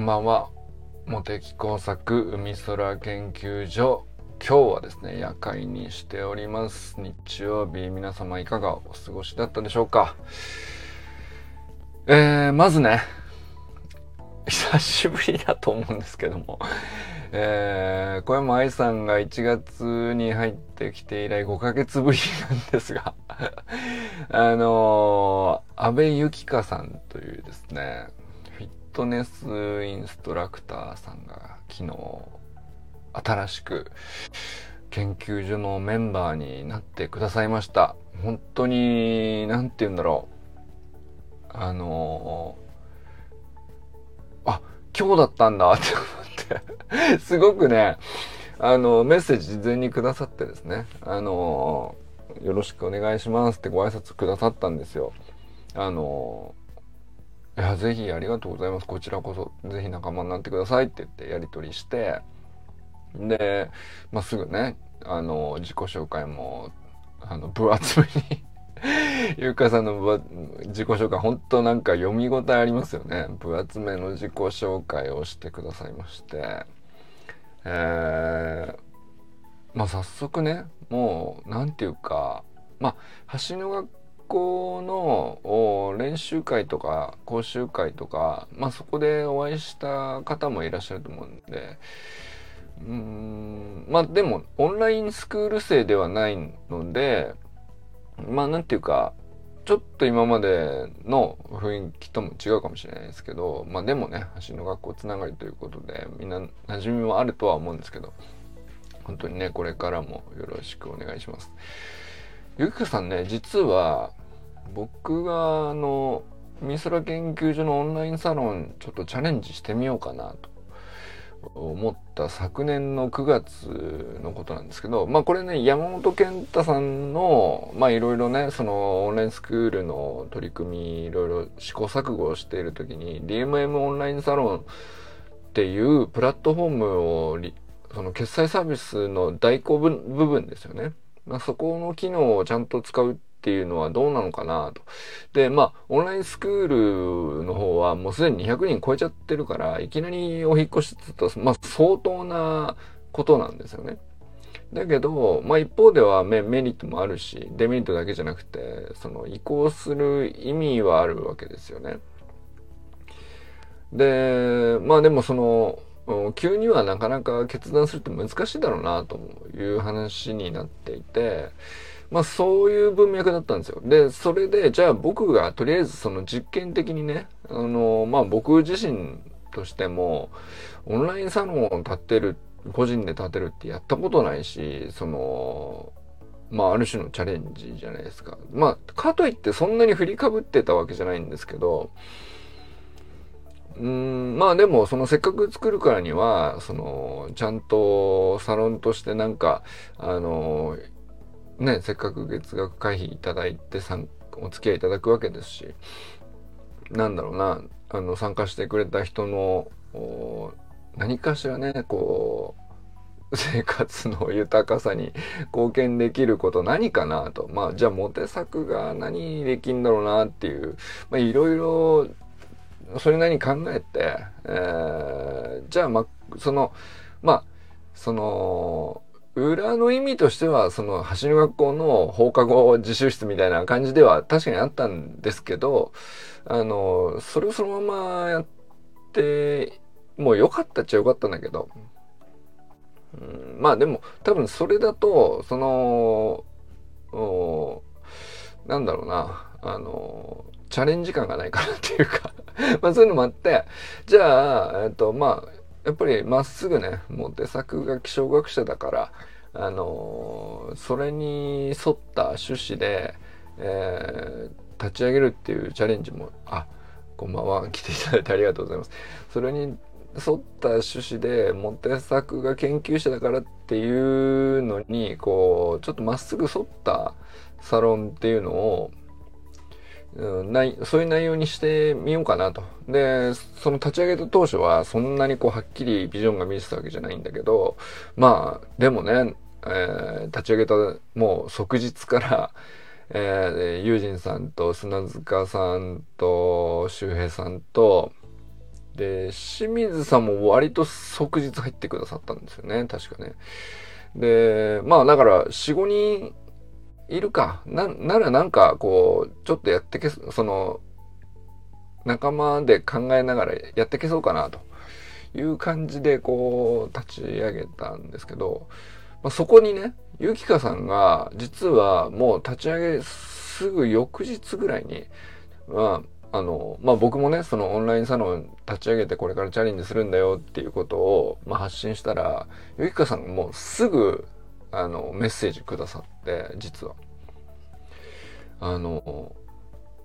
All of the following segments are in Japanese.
こんばんは。茂木工作海空研究所。今日はですね夜会にしております。日曜日皆様いかがお過ごしだったでしょうか？えー、まずね久しぶりだと思うんですけども。えー、小山愛さんが1月に入ってきて以来5ヶ月ぶりなんですが。あのー、安倍ゆきかさんというですね、ットネスインストラクターさんが昨日、新しく研究所のメンバーになってくださいました。本当に、なんて言うんだろう。あのー、あ、今日だったんだって思って すごくね、あの、メッセージ事前にくださってですね、あの、よろしくお願いしますってご挨拶くださったんですよ。あの、いや、ぜひありがとうございます。こちらこそ、ぜひ仲間になってくださいって言ってやり取りして、で、まあ、すぐね、あの、自己紹介も、あの、分厚めに ゆうかさんの自己紹介、本当なんか読み応えありますよね。分厚めの自己紹介をしてくださいまして、えー、まあ早速ね、もう、なんていうか、まあ、橋の学校の練習会とか講習会とか、まあそこでお会いした方もいらっしゃると思うんで、うん、まあでもオンラインスクール生ではないので、まあなんていうか、ちょっと今までの雰囲気とも違うかもしれないですけど、まあでもね、橋の学校つながりということで、みんな馴染みもあるとは思うんですけど、本当にね、これからもよろしくお願いします。ゆきかさんね、実は、僕があの、美空研究所のオンラインサロン、ちょっとチャレンジしてみようかなと思った昨年の9月のことなんですけど、まあこれね、山本健太さんの、まあいろいろね、そのオンラインスクールの取り組み、いろいろ試行錯誤をしている時に、DMM オンラインサロンっていうプラットフォームを、その決済サービスの代行部分ですよね。まあそこの機能をちゃんと使うっていうのはどうなのかなと。で、まあ、オンラインスクールの方はもうすでに200人超えちゃってるから、いきなりお引越しってと、まあ、相当なことなんですよね。だけど、まあ一方ではメメリットもあるし、デメリットだけじゃなくて、その移行する意味はあるわけですよね。で、まあでもその、急にはなかなか決断するって難しいだろうなという話になっていて、まあそういう文脈だったんですよ。で、それで、じゃあ僕がとりあえずその実験的にね、あの、まあ僕自身としても、オンラインサロンを立てる、個人で立てるってやったことないし、その、まあある種のチャレンジじゃないですか。まあ、かといってそんなに振りかぶってたわけじゃないんですけど、うん、まあでも、そのせっかく作るからには、その、ちゃんとサロンとしてなんか、あの、ね、せっかく月額会費いただいてお付き合いいただくわけですし、なんだろうな、あの、参加してくれた人の、何かしらね、こう、生活の豊かさに貢献できること何かなと。まあ、じゃあ、モテ作が何できんだろうなっていう、まあ、いろいろ、それなりに考えて、えー、じゃあ、まあ、その、まあ、その、裏の意味としては、その、橋の学校の放課後自習室みたいな感じでは確かにあったんですけど、あの、それをそのままやって、もう良かったっちゃ良かったんだけど、うん、まあでも、多分それだと、その、なんだろうな、あの、チャレンジ感がないかなっていうか。まあそういうのもあって、じゃあ、えっと、まあ、やっぱりまっすぐね、もう出作が気象学者だから、あのそれに沿った趣旨で、えー、立ち上げるっていうチャレンジも、あ、こんばんは、来ていただいてありがとうございます。それに沿った趣旨で、モテ作が研究者だからっていうのに、こう、ちょっとまっすぐ沿ったサロンっていうのを、うん、ないそういう内容にしてみようかなと。で、その立ち上げた当初はそんなにこうはっきりビジョンが見えてたわけじゃないんだけど、まあ、でもね、えー、立ち上げたもう即日から、えー、ユージンさんと砂塚さんと周平さんと、で、清水さんも割と即日入ってくださったんですよね、確かね。で、まあだから、4、5人いるか。な、ならなんか、こう、ちょっとやってけ、その、仲間で考えながらやってけそうかな、という感じで、こう、立ち上げたんですけど、まあ、そこにね、ゆきかさんが、実はもう立ち上げすぐ翌日ぐらいに、まあ、あの、まあ僕もね、そのオンラインサロン立ち上げてこれからチャレンジするんだよっていうことを、まあ、発信したら、ゆきかさんがもうすぐ、あの、メッセージくださって、実は。あの、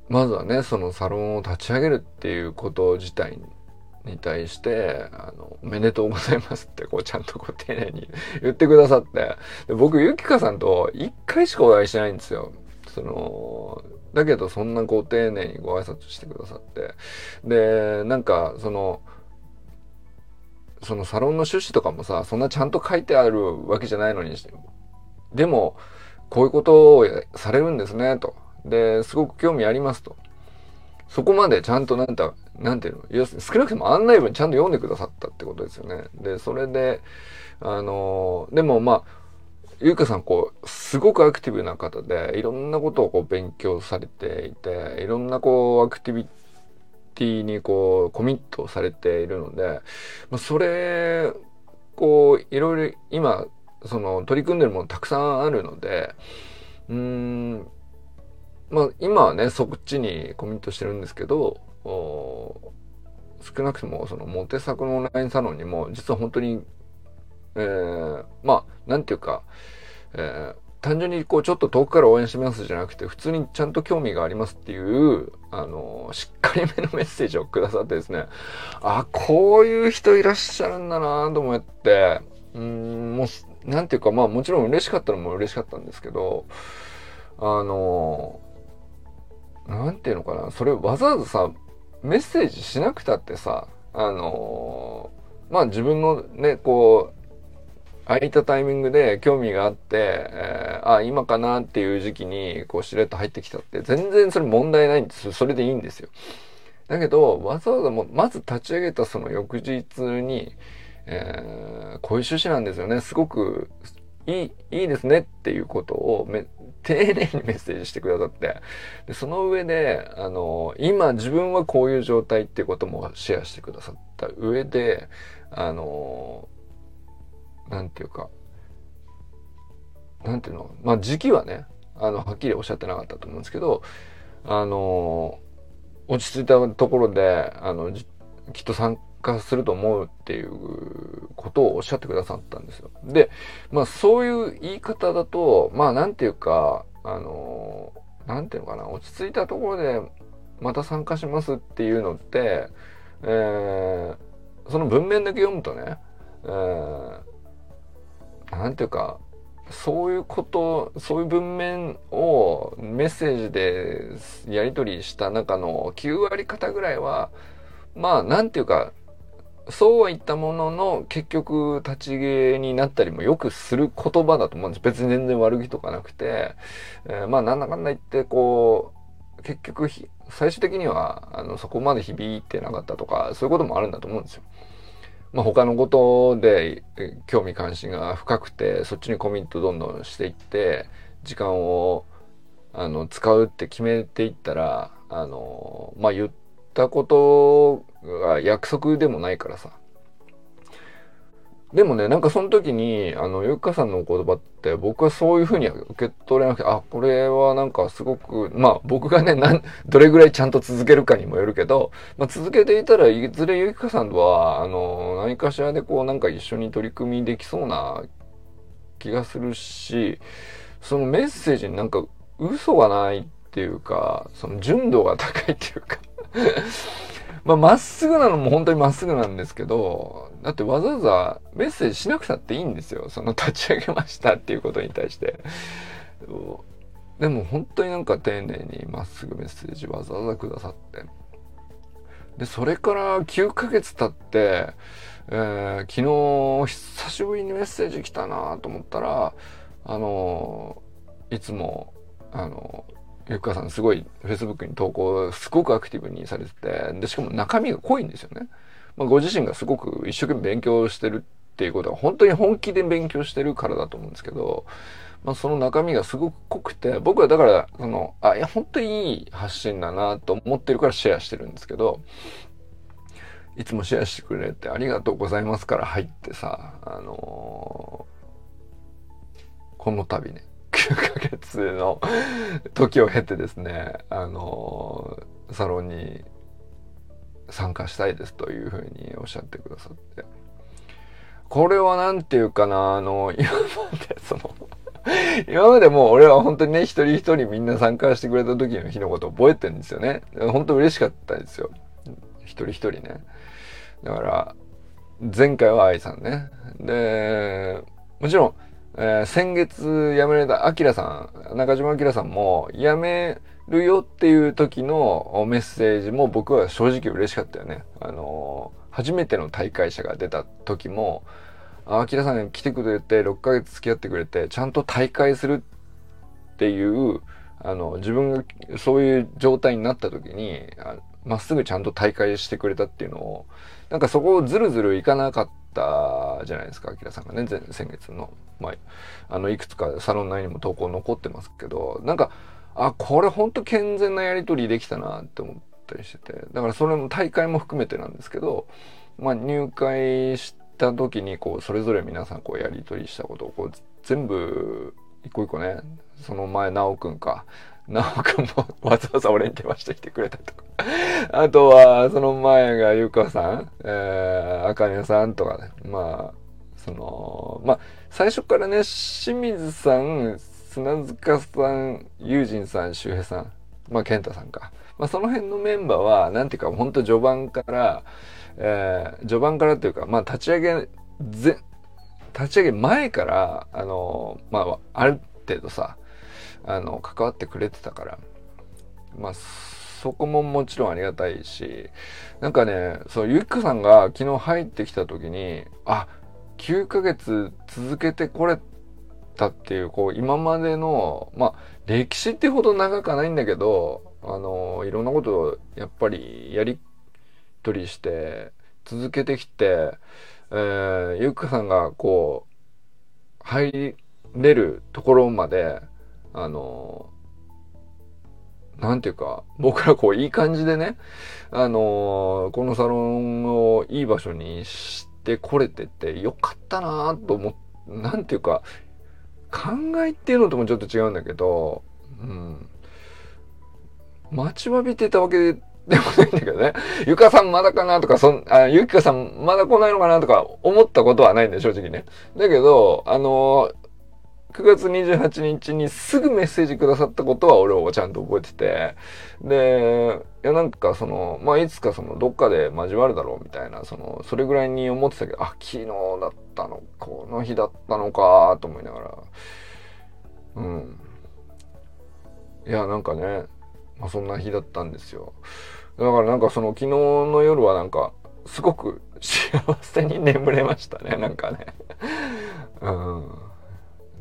まずはね、そのサロンを立ち上げるっていうこと自体に対して、あの、おめでとうございますって、こう、ちゃんとこう、丁寧に 言ってくださって、で僕、ゆきかさんと一回しかお会いしないんですよ。その、だけど、そんなこう、丁寧にご挨拶してくださって。で、なんか、その、そのサロンの趣旨とかもさ、そんなちゃんと書いてあるわけじゃないのにして、でも、こういうことをされるんですね、と。で、すごく興味ありますと。そこまでちゃんとなんだ、なんていうの、要するに少なくとも案内文ちゃんと読んでくださったってことですよね。で、それで、あの、でもまあ、ゆうかさん、こう、すごくアクティブな方で、いろんなことをこう勉強されていて、いろんなこう、アクティビティにこう、コミットされているので、まあ、それ、こう、いろいろ今、その、取り組んでるものたくさんあるので、うん、まあ、今はね、そっちにコミットしてるんですけど、少なくともそのモテ作のオンラインサロンにも実は本当に、えー、まあなんていうか、えー、単純にこうちょっと遠くから応援しますじゃなくて普通にちゃんと興味がありますっていうあのしっかりめのメッセージをくださってですね。あこういう人いらっしゃるんだなと思って。うんもうなんていうかまあもちろん嬉しかったのも嬉しかったんですけどあのなんていうのかな、それわざわざさ、メッセージしなくたってさ、あの、まあ自分のね、こう、空いたタイミングで興味があって、えー、あ、今かなっていう時期に、こう、しれっと入ってきたって、全然それ問題ないんですよ。それでいいんですよ。だけど、わざわざもう、まず立ち上げたその翌日に、えー、こういう趣旨なんですよね。すごくいい、いいですねっていうことをめ、丁寧にメッセージしてくださって、でその上で、あの、今自分はこういう状態っていうこともシェアしてくださった上で、あの、なんていうか、なんていうの、まあ時期はね、あの、はっきりおっしゃってなかったと思うんですけど、あの、落ち着いたところで、あの、きっと参加すると思うっていうことをおっしゃってくださったんですよ。で、まあそういう言い方だと、まあなんていうか、あの、なんていうのかな、落ち着いたところでまた参加しますっていうのって、えー、その文面だけ読むとね、えー、なんていうか、そういうこと、そういう文面をメッセージでやり取りした中の9割方ぐらいは、まあ、なんていうか、そうは言ったものの、結局、立ち消えになったりもよくする言葉だと思うんです。別に全然悪気とかなくて、えー、まあ、なんだかんだ言って、こう、結局、最終的には、あの、そこまで響いてなかったとか、そういうこともあるんだと思うんですよ。まあ、他のことで興味関心が深くて、そっちにコミットどんどんしていって、時間を、あの、使うって決めていったら、あの、まあ、言ったことが約束でもないからさ。でもね、なんかその時に、あの、ゆっかさんの言葉って僕はそういうふうには受け取れなくて、あ、これはなんかすごく、まあ僕がね、なん、どれぐらいちゃんと続けるかにもよるけど、まあ続けていたらいずれゆっかさんとは、あの、何かしらでこうなんか一緒に取り組みできそうな気がするし、そのメッセージになんか嘘がないっていうか、その純度が高いっていうか。まあ、っすぐなのも本当にまっすぐなんですけど、だってわざわざメッセージしなくたっていいんですよ。その立ち上げましたっていうことに対して。でも本当になんか丁寧にまっすぐメッセージわざわざくださって。で、それから9ヶ月経って、えー、昨日久しぶりにメッセージ来たなと思ったら、あのいつも、あのゆかさんすごい Facebook に投稿すごくアクティブにされてて、で、しかも中身が濃いんですよね。まあ、ご自身がすごく一生懸命勉強してるっていうことは本当に本気で勉強してるからだと思うんですけど、まあ、その中身がすごく濃くて僕はだからそのあいや本当にいい発信だなと思ってるからシェアしてるんですけどいつもシェアしてくれてありがとうございますから入ってさあのー、この度ね9ヶ月の時を経てですねあの、サロンに参加したいですというふうにおっしゃってくださってこれは何て言うかなあの今までその今までもう俺は本当にね、一人一人みんな参加してくれた時の日のこと覚えてるんですよね。本当嬉しかったですよ。一人一人ね。だから、前回は愛さんね。で、もちろん、えー、先月辞められたアキラさん、中島アキラさんも辞めるよっていう時のメッセージも僕は正直嬉しかったよね。あのー、初めての大会者が出た時も、あきらさん来てくれて6ヶ月付き合ってくれてちゃんと大会するっていうあの自分がそういう状態になった時にまっすぐちゃんと大会してくれたっていうのをなんかそこをずるずるいかなかったじゃないですか、あきらさんがね、先月の。まあ、あの、いくつかサロン内にも投稿残ってますけど、なんか、あ、これほんと健全なやりとりできたなって思ったりしてて、だからそれも大会も含めてなんですけど、まあ入会し、た時にこうそれぞれ皆さんこうやり取りしたことをこう全部一個一個ねその前奈くんか奈くんもわざわざ俺に電話してきてくれたとか。あとはその前がゆかさん、えー、あかねさんとかね。まあそのまあ最初からね清水さん砂塚さん友人さん周平さん。まあ健太さんか、まあ、その辺のメンバーはなんていうかほんと序盤からえー、序盤からっていうか、まあ、立ち上げ、ぜ、立ち上げ前から、あの、まあ、ある程度さ、あの、関わってくれてたから、まあ、そこももちろんありがたいし、なんかね、そう、ゆっかさんが昨日入ってきた時に、あ、9ヶ月続けてこれたっていう、こう、今までの、まあ、歴史ってほど長くはないんだけど、あの、いろんなことをやっぱりやり取りして続けてきて、えー、ゆっかさんがこう入れるところまであのなんていうか僕らこういい感じでねあのこのサロンをいい場所にしてこれててよかったなぁと思っなんていうか考えっていうのともちょっと違うんだけど、うん、待ちわびてたわけでもないんだけどね。ゆかさんまだかなとか、そん、あ、ゆきかさんまだ来ないのかなとか思ったことはないんだよ、正直ね。だけど、あの9月28日にすぐメッセージくださったことは俺はちゃんと覚えてて、で、いやなんかその、まあいつかそのどっかで交わるだろうみたいな、その、それぐらいに思ってたけど、あ、昨日だったの、この日だったのか、と思いながら、うん。いや、なんかね、まあそんな日だったんですよ。だからなんかその昨日の夜はなんかすごく幸せに眠れましたねなんかねうん。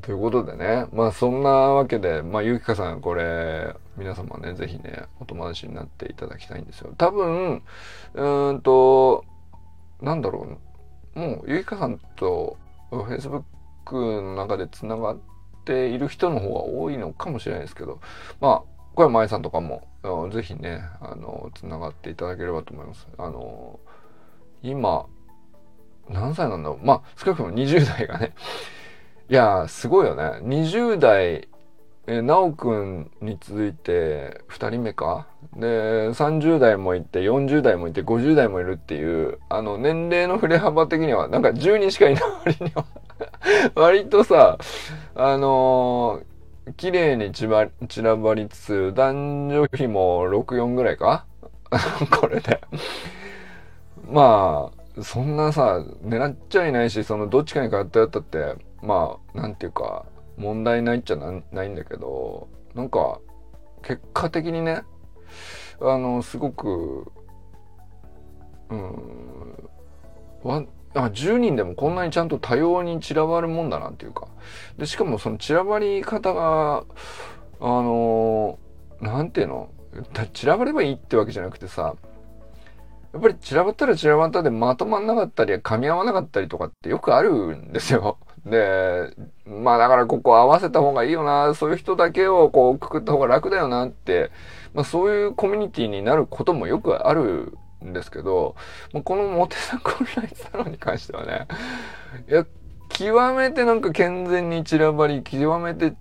ということでね。まあそんなわけでまあゆきかさんこれ皆様ね是非ねお友達になっていただきたいんですよ。多分うんとなんだろう。もうゆきかさんと Facebook の中でつながっている人の方が多いのかもしれないですけどまあ小山愛さんとかも、ぜひね、あの、つながっていただければと思います。あの、今、何歳なんだろう。まあ、少なくとも20代がね、いや、すごいよね。20代、え、なおくんに続いて2人目か？で、30代もいて、40代もいて、50代もいるっていう、あの、年齢の振れ幅的には、なんか10人しかいない割には 割とさ、あのー綺麗に散らばりつつ、男女比も64ぐらいか？これで。まあ、そんなさ、狙っちゃいないし、そのどっちかに偏ったって、まあ、なんていうか、問題ないっちゃないんだけど、なんか、結果的にね、あの、すごく、うん、あ10人でもこんなにちゃんと多様に散らばるもんだなっていうかでしかもその散らばり方があのなんていうの散らばればいいってわけじゃなくてさやっぱり散らばったら散らばったでまとまんなかったり噛み合わなかったりとかってよくあるんですよ。で、まあだからここ合わせた方がいいよな、そういう人だけをこうくくった方が楽だよなって、まあそういうコミュニティになることもよくあるんですけど、まあこのモテサコンライサロンに関してはね、いや、極めてなんか健全に散らばり、極めて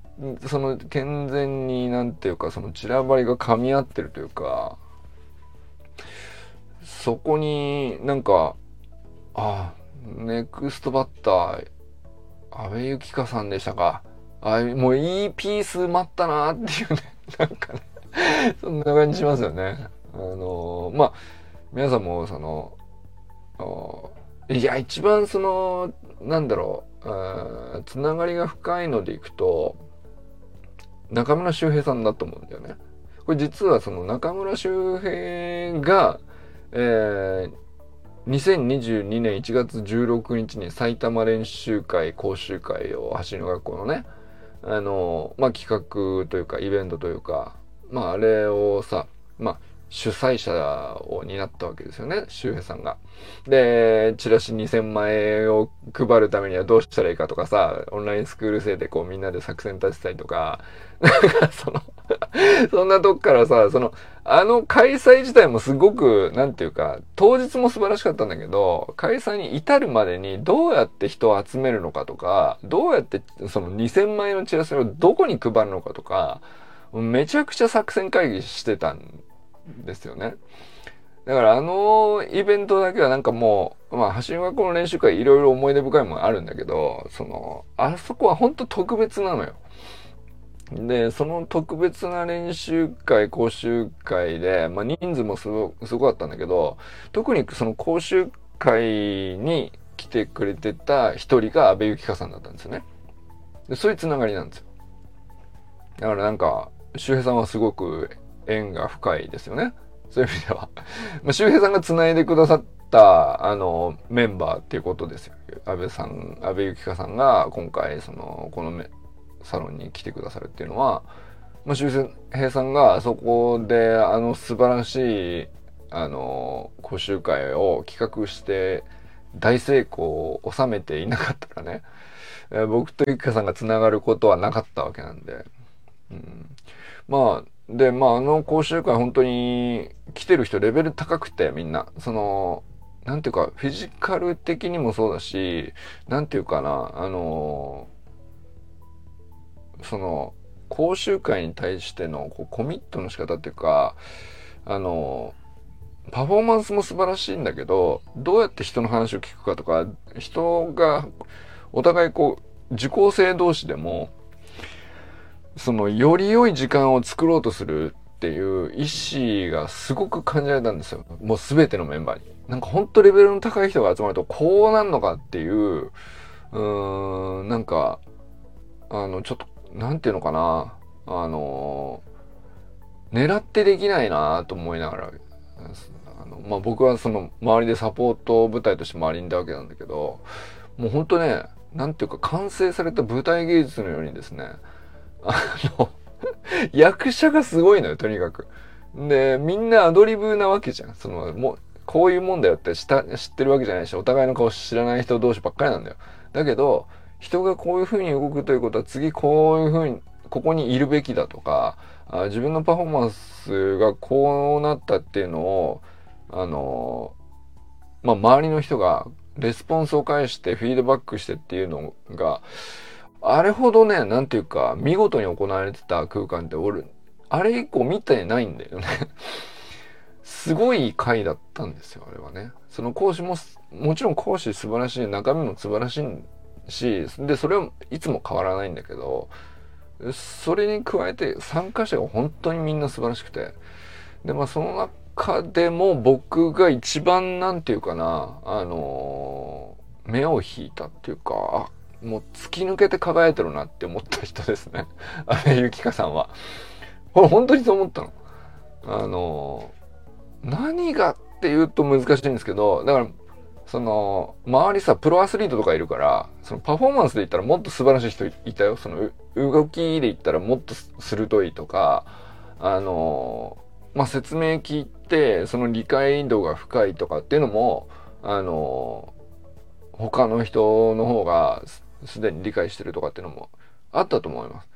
その健全になんていうかその散らばりが噛み合ってるというかそこになんかああネクストバッター阿部由紀香さんでしたか。あもういいピース待ったなっていうね。なんかねそんな感じしますよね。あのまあ皆さんもそのいや一番そのなんだろうつながりが深いのでいくと中村修平さんだと思うんだよね。これ実はその中村修平が、えー、2022年1月16日に埼玉練習会講習会を走りの学校のねあのまあ企画というかイベントというかまああれをさまあ主催者を担ったわけですよね、周平さんが。で、チラシ2000万円を配るためにはどうしたらいいかとかさ、オンラインスクール生でこうみんなで作戦立てたりとか、なんかその そんなとこからさ、その、あの開催自体もすごく、なんていうか、当日も素晴らしかったんだけど、開催に至るまでにどうやって人を集めるのかとか、どうやってその2000万円のチラシをどこに配るのかとか、めちゃくちゃ作戦会議してたんですよね。だからあのイベントだけはなんかもう、まあ、橋学校の練習会いろいろ思い出深いものあるんだけど、その、あそこは本当特別なのよ。で、その特別な練習会、講習会で、まあ人数もすごすごかったんだけど、特にその講習会に来てくれてた一人が安倍幸香さんだったんですよね。でそういうつながりなんですよ。だからなんか、周平さんはすごく縁が深いですよね。そういう意味では。まあ、周平さんが繋いでくださった、あの、メンバーっていうことですよ。安倍さん、安倍幸香さんが今回、その、このサロンに来てくださるっていうのは、まあ、周平さんがそこで、あの、素晴らしい、あの、講習会を企画して、大成功を収めていなかったらね、え 僕とゆきかさんが繋がることはなかったわけなんで、うん、まあで、まあ、あの講習会本当に来てる人レベル高くてみんな。その、なんていうか、フィジカル的にもそうだし、なんていうかな、あの、その、講習会に対してのこうコミットの仕方っていうか、あの、パフォーマンスも素晴らしいんだけど、どうやって人の話を聞くかとか、人がお互いこう、受講生同士でも、そのより良い時間を作ろうとするっていう意思がすごく感じられたんですよ。もう全てのメンバーに。なんかほんとレベルの高い人が集まるとこうなんのかっていう、うーん、なんか、あの、ちょっと、なんていうのかな。あの、狙ってできないなと思いながら、あのまあ、僕はその周りでサポート部隊として周りにいたわけなんだけど、もうほんとね、なんていうか完成された舞台芸術のようにですね、あの 役者がすごいのよ、とにかく。で、みんなアドリブなわけじゃん。その、も、こういうもんだよって知ってるわけじゃないし、お互いの顔知らない人同士ばっかりなんだよ。だけど、人がこういう風に動くということは、次こういう風に、ここにいるべきだとか、あ自分のパフォーマンスがこうなったっていうのを、あの、まあ、周りの人がレスポンスを返してフィードバックしてっていうのが、あれほどね、なんていうか、見事に行われてた空間って俺、あれ以降見てないんだよねすごい回だったんですよ、あれはね。その講師も、もちろん講師素晴らしい、中身も素晴らしいし、で、それはいつも変わらないんだけど、それに加えて参加者が本当にみんな素晴らしくて、で、まあその中でも僕が一番なんていうかな、あのー、目を引いたっていうか、もう突き抜けて輝いてるなって思った人ですね。安倍ゆきかさんは。これ本当にそう思ったの。あの、何がって言うと難しいんですけど、だから、その、周りさ、プロアスリートとかいるから、そのパフォーマンスで言ったらもっと素晴らしい人いたよ。その動きで言ったらもっと鋭いとか、あの、まあ、説明聞いてその理解度が深いとかっていうのもあの他の人の方がすでに理解してるとかっていうのもあったと思います。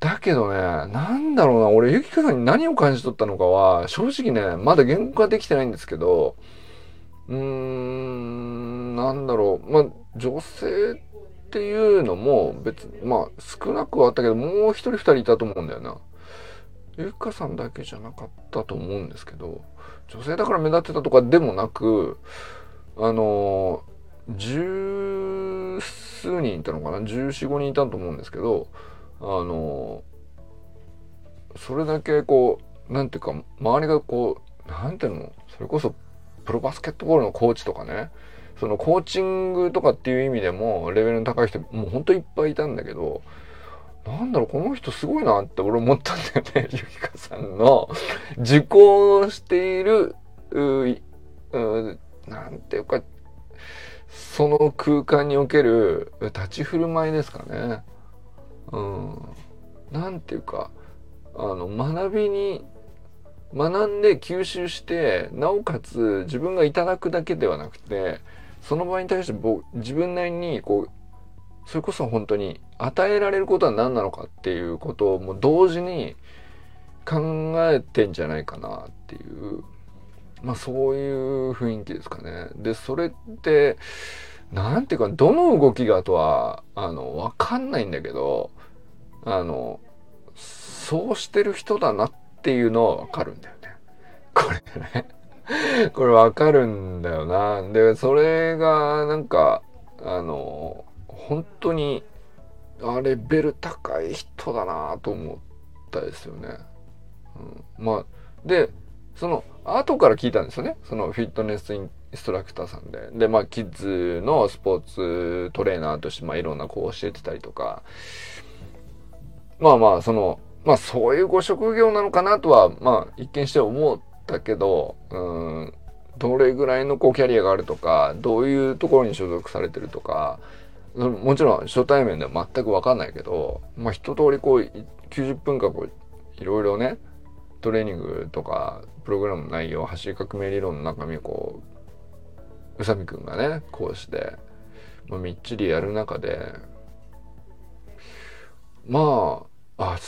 だけどね、なんだろうな、俺、ゆきかさんに何を感じ取ったのかは、正直ね、まだ言語化できてないんですけど、うーん、なんだろう、まあ、女性っていうのも別、まあ、少なくはあったけど、もう一人二人いたと思うんだよな。ゆかさんだけじゃなかったと思うんですけど、女性だから目立ってたとかでもなく、あの、十数人いたのかな？十四五人いたと思うんですけどあのそれだけこうなんていうか周りがこうなんていうの？それこそプロバスケットボールのコーチとかねそのコーチングとかっていう意味でもレベルの高い人もうほんといっぱいいたんだけどなんだろうこの人すごいなって俺思ったんだよね ゆきかさんの受講しているううなんていうかその空間における立ち振る舞いですかね。うん。なんていうか、あの、学びに、学んで吸収して、なおかつ自分がいただくだけではなくて、その場合に対して僕、自分なりに、こう、それこそ本当に与えられることは何なのかっていうことをもう同時に考えてんじゃないかなっていうまあそういう雰囲気ですかね。で、それって、なんていうか、どの動きがとは、あの、わかんないんだけど、あの、そうしてる人だなってていうのはわかるんだよね。これね。これわかるんだよな。で、それが、なんか、あの、本当に、あレベル高い人だなと思ったですよね。うん、まあ、で、その後から聞いたんですよね。そのフィットネスインストラクターさんで。で、まあ、キッズのスポーツトレーナーとして、まあ、いろんな子を教えてたりとか、まあまあ、その、まあ、そういうご職業なのかなとは、まあ、一見して思ったけど、うん、どれぐらいのこうキャリアがあるとか、どういうところに所属されてるとか、もちろん初対面では全くわかんないけど、まあ、一通りこう、90分間こう、いろいろね、トレーニングとかプログラムの内容走り革命理論の中身こう宇佐美くんがね講師で、まあ、みっちりやる中でまああ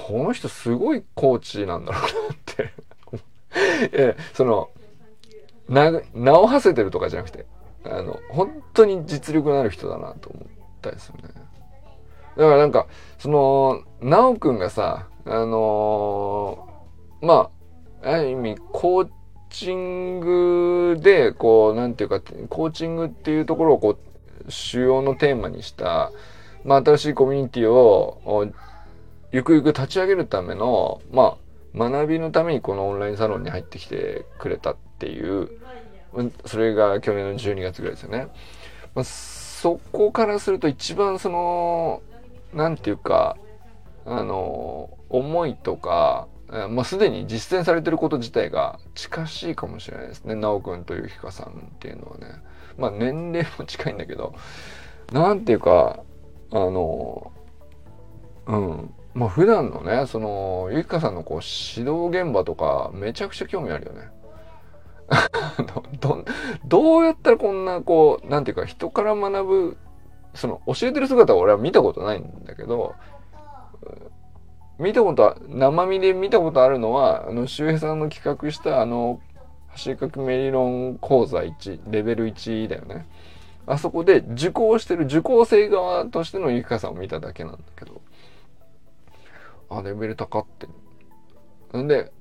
この人すごいコーチなんだろうなって えそのな名を馳せてるとかじゃなくてあの本当に実力のある人だなと思ったですよね。だからなんかその奈くんがさあのまあ、ある意味、コーチングで、こう、なんていうか、コーチングっていうところを、こう、主要のテーマにした、まあ、新しいコミュニティを、ゆくゆく立ち上げるための、まあ、学びのためにこのオンラインサロンに入ってきてくれたっていう、それが去年の12月ぐらいですよね。まあ、そこからすると一番その、なんていうか、あの、思いとか、まあ、すでに実践されてること自体が近しいかもしれないですね。なおくんとゆきかさんっていうのはね。まあ、年齢も近いんだけど、なんていうか、あの、うん。まあ、普段のね、その、ゆきかさんのこう、指導現場とか、めちゃくちゃ興味あるよね。ど、どうやったらこんな、こう、なんていうか、人から学ぶ、その、教えてる姿は俺は見たことないんだけど、見たことは、生身で見たことあるのは、あの、周平さんの企画したあの、走り革命理論講座1、レベル1だよね。あそこで受講してる受講生側としてのゆきかさんを見ただけなんだけど、あ、レベル高って。んで、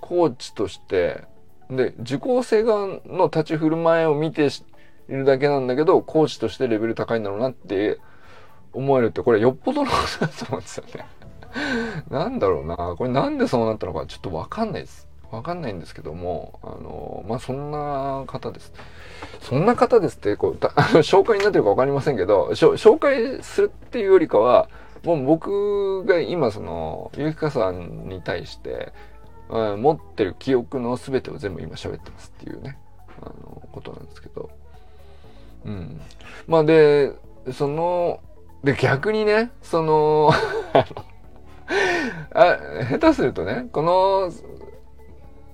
コーチとして、で、受講生側の立ち振る舞いを見ているだけなんだけど、コーチとしてレベル高いんだろうなって思えるって、これよっぽどのことだと思うんですよね。なんだろうな。これなんでそうなったのかちょっとわかんないです。わかんないんですけども、あの、まあ、そんな方です。そんな方ですって、こう、あの 紹介になってるかわかりませんけど、紹介するっていうよりかは、もう僕が今その、ゆきかさんに対して、うん、持ってる記憶の全てを全部今喋ってますっていうね、あの、ことなんですけど。うん。まあで、その、で、逆にね、その あ、下手するとね、この、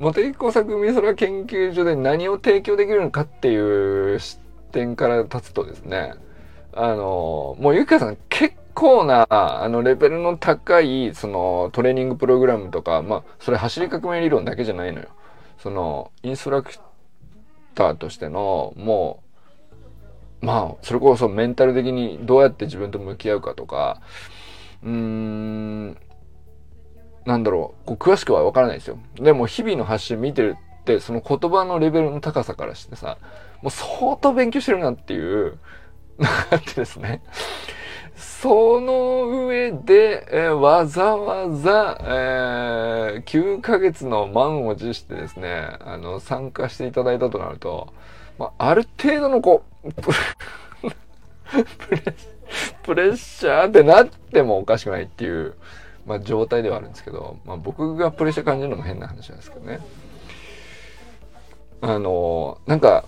茂木工作美空研究所で何を提供できるのかっていう視点から立つとですね、あの、もうゆきかさん結構な、あの、レベルの高い、その、トレーニングプログラムとか、まあ、それ走り革命理論だけじゃないのよ。その、インストラクターとしての、もう、まあ、それこそメンタル的にどうやって自分と向き合うかとか、うーん、なんだろう、こう詳しくはわからないですよ。でも日々の発信見てるって、その言葉のレベルの高さからしてさ、もう相当勉強してるなっていうのがあってですね。その上で、えー、わざわざ、えー、9ヶ月の満を持してですね、あの、参加していただいたとなると、まあ、ある程度のこう、プレッシャーってなってもおかしくないっていう、まあ、状態ではあるんですけど、まあ、僕がプレッシャー感じるのも変な話なんですけどね。あの、なんか、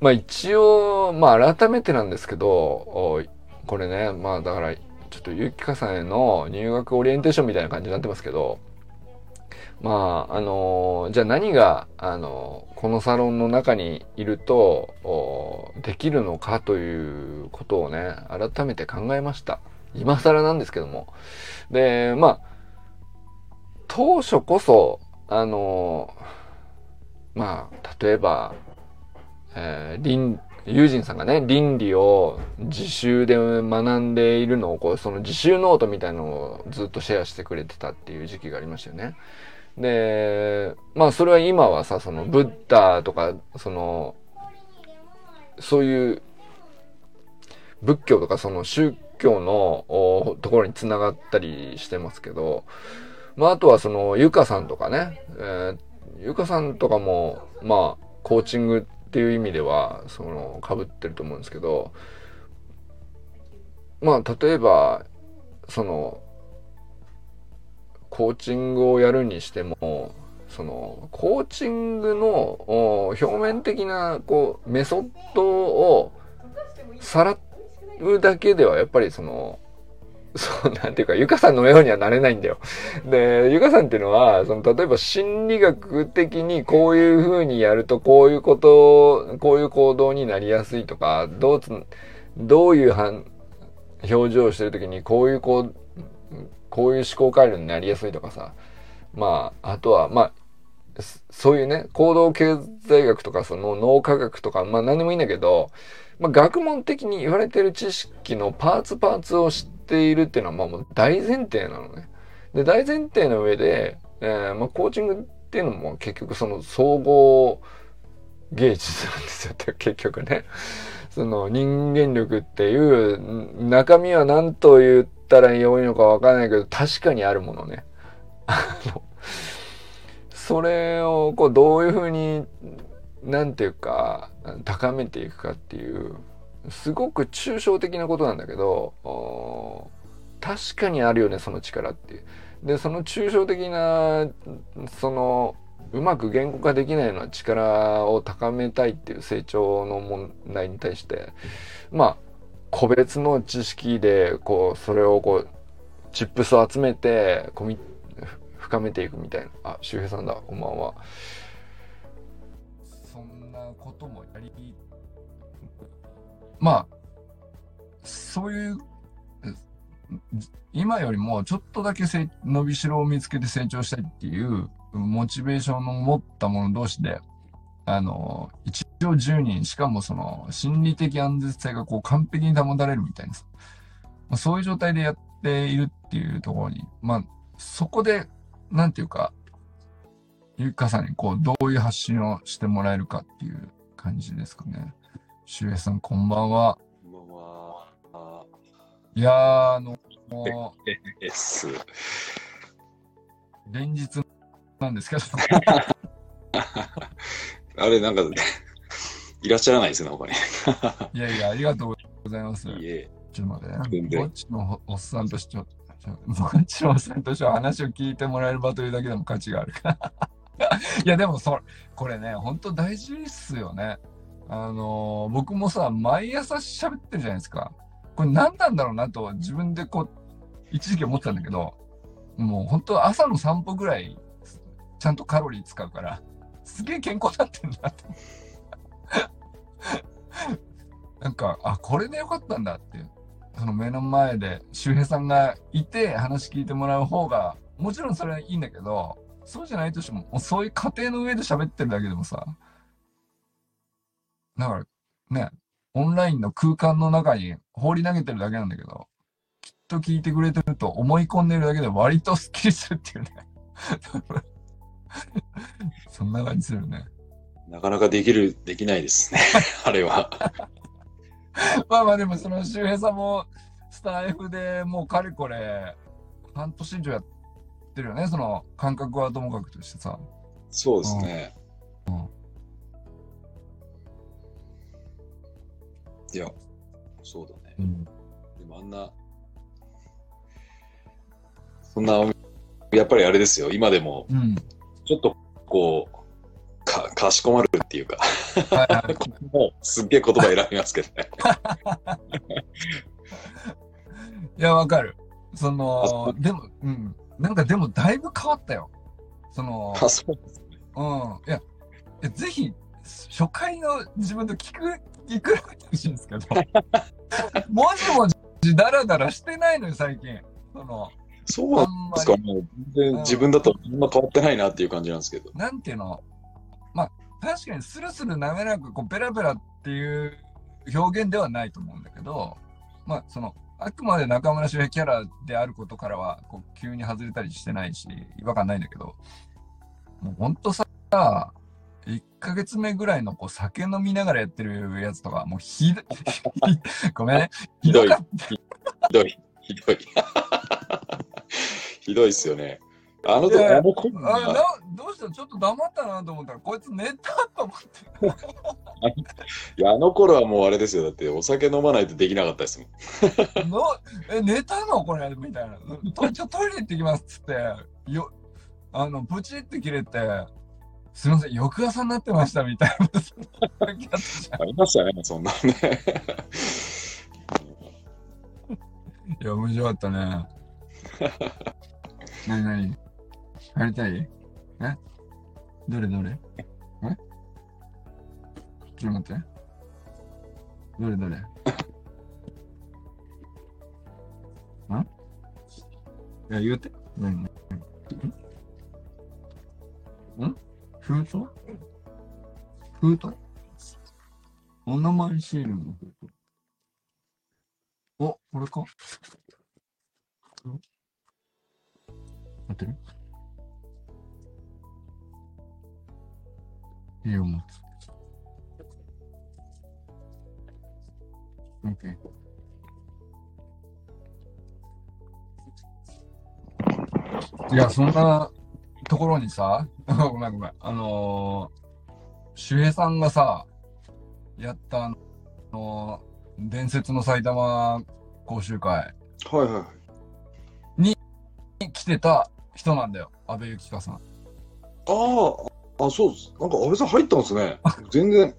まあ一応、まあ改めてなんですけど、これね、まあだから、ちょっとゆきかさんへの入学オリエンテーションみたいな感じになってますけど、まあ、あのじゃあ何が、あのこのサロンの中にいると、できるのかということをね、改めて考えました。今更なんですけども。で、まあ、当初こそ、あのまあ、例えば、えー、友人さんがね、倫理を自習で学んでいるのを、こう、その自習ノートみたいのをずっとシェアしてくれてたっていう時期がありましたよね。で、まあそれは今はさ、そのブッダとか、その、そういう仏教とかその宗教のところにつながったりしてますけど、まああとはそのゆかさんとかね、えー、ゆかさんとかも、まあコーチングっていう意味では、その被ってると思うんですけど、まあ例えば、その、コーチングをやるにしても、その、コーチングの表面的な、こう、メソッドをさらうだけでは、やっぱりその、そう、なんていうか、ゆかさんのようにはなれないんだよ。で、ゆかさんっていうのは、その、例えば心理学的にこういう風にやると、こういうこと、こういう行動になりやすいとか、どうつ、どういう反、表情をしてる時に、こういうこう、こういう思考回路になりやすいとかさ、まあ、あとは、まあ、そういうね、行動経済学とか、その脳科学とか、まあ何でもいいんだけど、まあ学問的に言われてる知識のパーツパーツを知ってているっていうのは、まあもう大前提なのね。で、大前提の上で、えー、まあコーチングっていうのも結局その総合芸術なんですよ、結局ね。その人間力っていう中身は何と言ったら良いのかわからないけど確かにあるものね。それをこうどういうふうになんていうか高めていくかっていうすごく抽象的なことなんだけど確かにあるよねその力っていう。でその抽象的なそのうまく言語化できないような力を高めたいっていう成長の問題に対して。まあ個別の知識でこうそれをこうチップスを集めてコミ深めていくみたいな。あ周平さんだこんばんは。そんなこともやりまあそういう今よりもちょっとだけ伸びしろを見つけて成長したいっていうモチベーションの持った者同士で、あの、一応10人、しかもその心理的安全性がこう完璧に保たれるみたいな、まあ、そういう状態でやっているっていうところに、まあ、そこで、なんていうか、ゆかさんにこう、どういう発信をしてもらえるかっていう感じですかね。しゅうえさん、こんばんは。こんばんは。いやー、あの、連日なんですけど。あれ、なんか、いらっしゃらないですね、他に。いやいや、ありがとうございます。いえ。ちょっと待ってね。ぼっちのおっさんとして、ぼっちのおっさんとしては話を聞いてもらえればというだけでも価値があるから。いや、でもそ、これね、本当大事っすよね。あの、僕もさ、毎朝喋ってるじゃないですか。これ何なんだろうなと自分でこう、一時期思ってたんだけど、もう本当朝の散歩ぐらいちゃんとカロリー使うから、すげえ健康になってんだって。なんか、あ、これでよかったんだって。その目の前で周平さんがいて話聞いてもらう方が、もちろんそれはいいんだけど、そうじゃないとしても、もうそういう過程の上で喋ってるだけでもさ、だからね、オンラインの空間の中に放り投げてるだけなんだけど、きっと聞いてくれてると思い込んでるだけで割とスッキリするっていうね。そんな感じするね。なかなかできる、できないですね。あれは。まあまあでもその周平さんもスタイフでもうかれこれ半年以上やってるよね、その感覚はともかくとしてさ。そうですね。うんいや、そうだね。うん。でもあんな、そんな、やっぱりあれですよ。今でも、うん。ちょっとこう、か、かしこまるっていうか。もうすっげえ言葉選びますけどね。いや、わかる。そあのそ、でも、うん。なんかでもだいぶ変わったよ。その、あ、そうですね。うん。いや、いやぜひ、初回の自分と聞く、聞しいんですけど、もじもじだらだらしてないのよ、最近。その、そうなんですか。り、もう全然自分だとあんま変わってないなっていう感じなんですけど。なんていうの、まあ、確かにスルスル滑らか、こう、ペラペラっていう表現ではないと思うんだけど、まあ、その、あくまで中村周平キャラであることからは、こう、急に外れたりしてないし、違和感ないんだけど、もうほんとさ、1ヶ月目ぐらいのこう酒飲みながらやってるやつとか、もうひどい、ごめんね、ひどかった。ひどい、ひどい。ひどいっすよね。あの時、あの子あれなどうした？ちょっと黙ったなと思ったら、こいつ寝たと思って。いや、あの頃はもうあれですよ。だってお酒飲まないとできなかったですもん。のえ寝たの？これみたいな。とちょトイレ行ってきますっつって、よあのブチって切れて、すみません、翌朝になってましたみたいな。ありましたね、そんなのね。いや、面白かったね。なになに入りたい？え？どれどれ？え？ちょっと待って。どれどれ？んいや、言うて。何？んん？封筒封筒お名前シールの封筒お、これか。ん合ってる？いいよ、もう。オッケー。いや、そんなところにさ、ごめんごめん。あのー、周平さんがさ、やったあの、伝説の埼玉講習会はいはい。に来てた人なんだよ。安倍幸香さん。ああ、あ、そうです。なんか安倍さん入ったんですね。全然、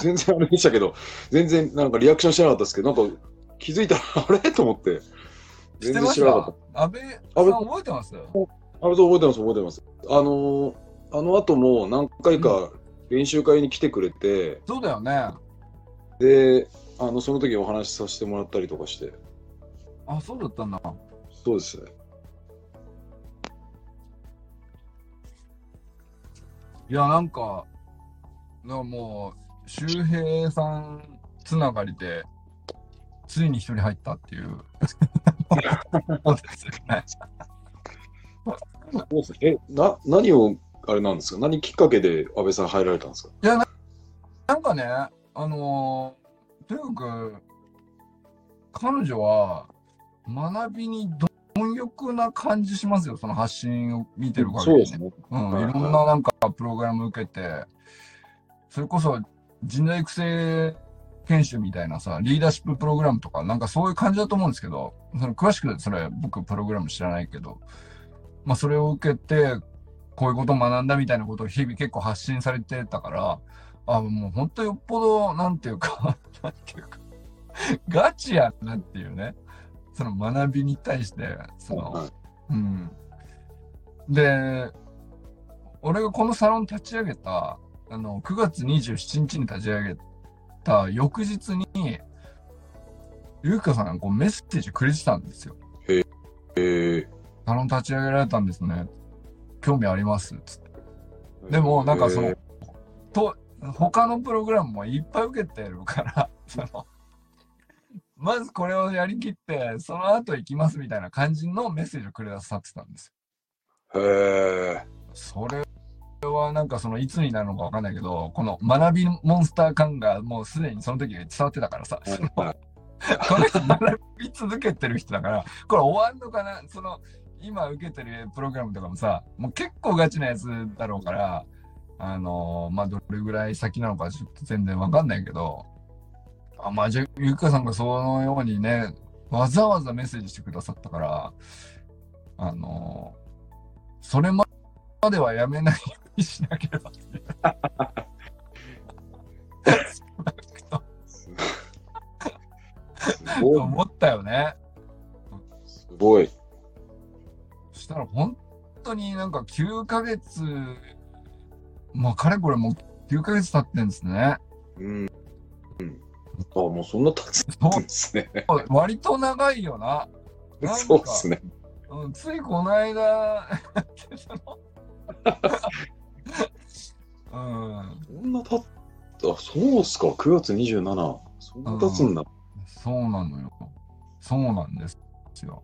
全然あれでしたけど、全然なんかリアクションしてなかったですけど、なんか気づいたらあれ？と思って。全然知らなかった安倍さん覚えてます？た。安倍さん覚えてます、覚えてます。あのーあの後も何回か練習会に来てくれて、そうだよね。で、あの、その時お話しさせてもらったりとかして、あ、そうだったんだ。そうですね。いや、なんか、なもう、周平さんつながりで、ついに一人入ったっていう。え、な、何を、あれなんですか？何きっかけで安倍さん入られたんですか？なんかね、あのーとにかく、彼女は学びに貪欲な感じしますよ、その発信を見てる限り、そうですね。うん、いろんななんかプログラム受けて、それこそ人材育成研修みたいなさ、リーダーシッププログラムとか、なんかそういう感じだと思うんですけど、その詳しくそれ僕プログラム知らないけど、まあそれを受けて、こういうことを学んだみたいなことを日々結構発信されてたから、あ、もう本当よっぽど、なんていうか、なんていうか、ガチやなっていうね、その学びに対して、その、はいうん。で、俺がこのサロン立ち上げた、あの、9月27日に立ち上げた翌日に、ゆうかさんがこうメッセージくれてたんですよ。へえ。サロン立ち上げられたんですね。興味ありますつって。でも、なんかそのへ、と、他のプログラムもいっぱい受けてるから、その、まずこれをやりきって、その後行きますみたいな感じのメッセージをくれなさってたんですよ。へえ。それはなんかそのいつになるのかわかんないけど、この学びモンスター感がもうすでにその時伝わってたからさ、そのこの人学び続けてる人だから、これ終わんのかなその、今受けてるプログラムとかもさ、もう結構ガチなやつだろうから、あのーまあ、どれぐらい先なのかちょっと全然わかんないけど、あ、まあ、じゃあ、ゆかさんがそのようにね、わざわざメッセージしてくださったから、あのーそれまではやめないようにしなければ っていう。すすごい。思ったよね。すごい。そしたら本当になんか9ヶ月、まあかれこれもう9ヶ月経ってんですね。うん。うん。あ、もうそんな経つそんですね。う割と長いよな。なそうですね。うん、ついこの間、うん、そんな経った、そうっすか、9月27。そんな経つんだ。そうなのよ。そうなんですよ。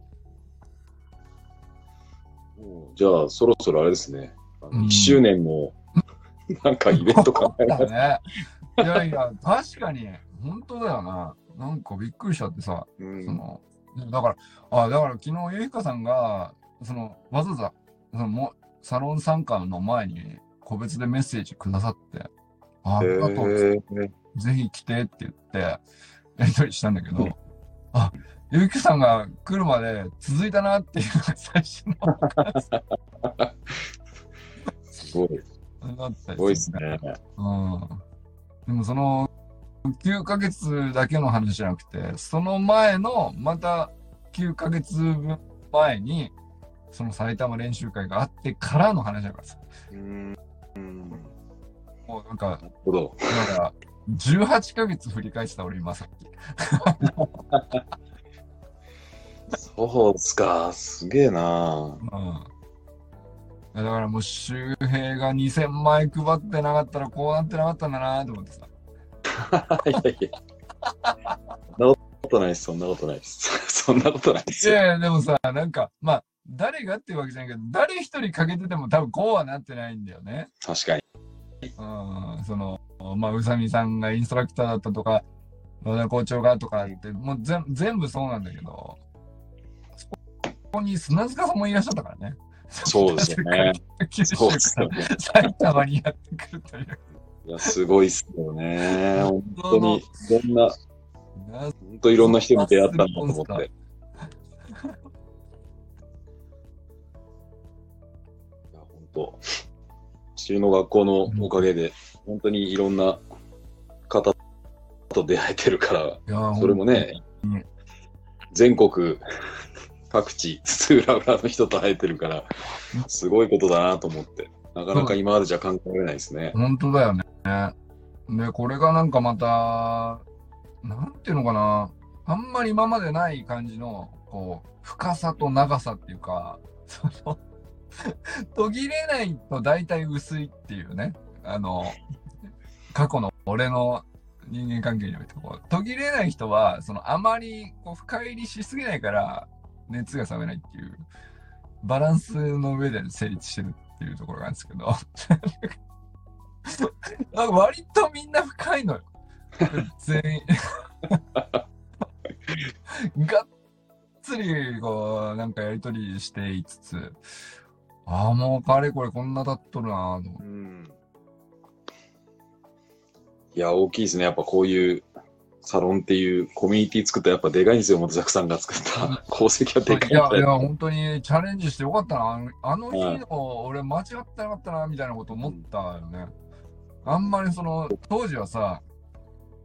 じゃあ、そろそろあれですね。あのうん1周年の、なんかイベント考え。いやいや、確かに、本当だよな。なんかびっくりしちゃってさ。うんそのだから、あだから昨日、ゆいかさんが、そのわざわざそのもサロン参加の前に個別でメッセージくださって、あありがとう、ぜひ来てって言って、やり取りしたんだけど、あゆいかさんが来るまで続いたなっていうのが最初のすごい。だったすごいですね。うん。でもその9ヶ月だけの話じゃなくて、その前のまた9ヶ月分前に、その埼玉練習会があってからの話だからさ。うん。もうなんか、ほど。だから、18ヶ月振り返ってた俺今さっき。そうっすか。すげえな。うん。だからもう周平が2000枚配ってなかったらこうなってなかったんだなと思ってさ。いやいや。そんなことないです。そんなことないです。そんなことないですよ。いやいや、でもさ、なんか、まあ、誰がっていうわけじゃないけど、誰一人かけてても多分こうはなってないんだよね。確かに。うん、その、まあ、宇佐美さんがインストラクターだったとか、野田校長がとかって、もう全全部そうなんだけど、そこに砂塚さんもいらっしゃったからね。そうですよね。そうですよら埼玉にやってくるという。いや、すごいっすよね。本当に、いろんな、な本当いろんな人に出会ったんだと思って。いや、本当。中の学校のおかげで、本当にいろんな方と出会えてるから、それもねうん、全国各地、津々浦々の人と会えてるから、すごいことだなと思って、なかなか今までじゃ考えられないですね。本当だよね。で、これがなんかまた、なんていうのかな、あんまり今までない感じの、こう、深さと長さっていうか、その、途切れないと大体薄いっていうね、あの、過去の俺の人間関係において、こう、途切れない人は、その、あまりこう深入りしすぎないから、熱が冷めないっていう、バランスの上で成立してるっていうところがあるんですけど、なんか割とみんな深いのよ。全員。がっつり、こう、なんかやりとりしていつつ、ああ、もうかれこれこんな経っとるなぁと思ってうんいや、大きいですね。やっぱこういうサロンっていうコミュニティ作ったらやっぱでかいんですよ。元作さんが作った功績はでかいいや、いや。本当にチャレンジしてよかったな。あの日の俺間違ってなかったな、みたいなこと思ったよね。あんまりその、当時はさ、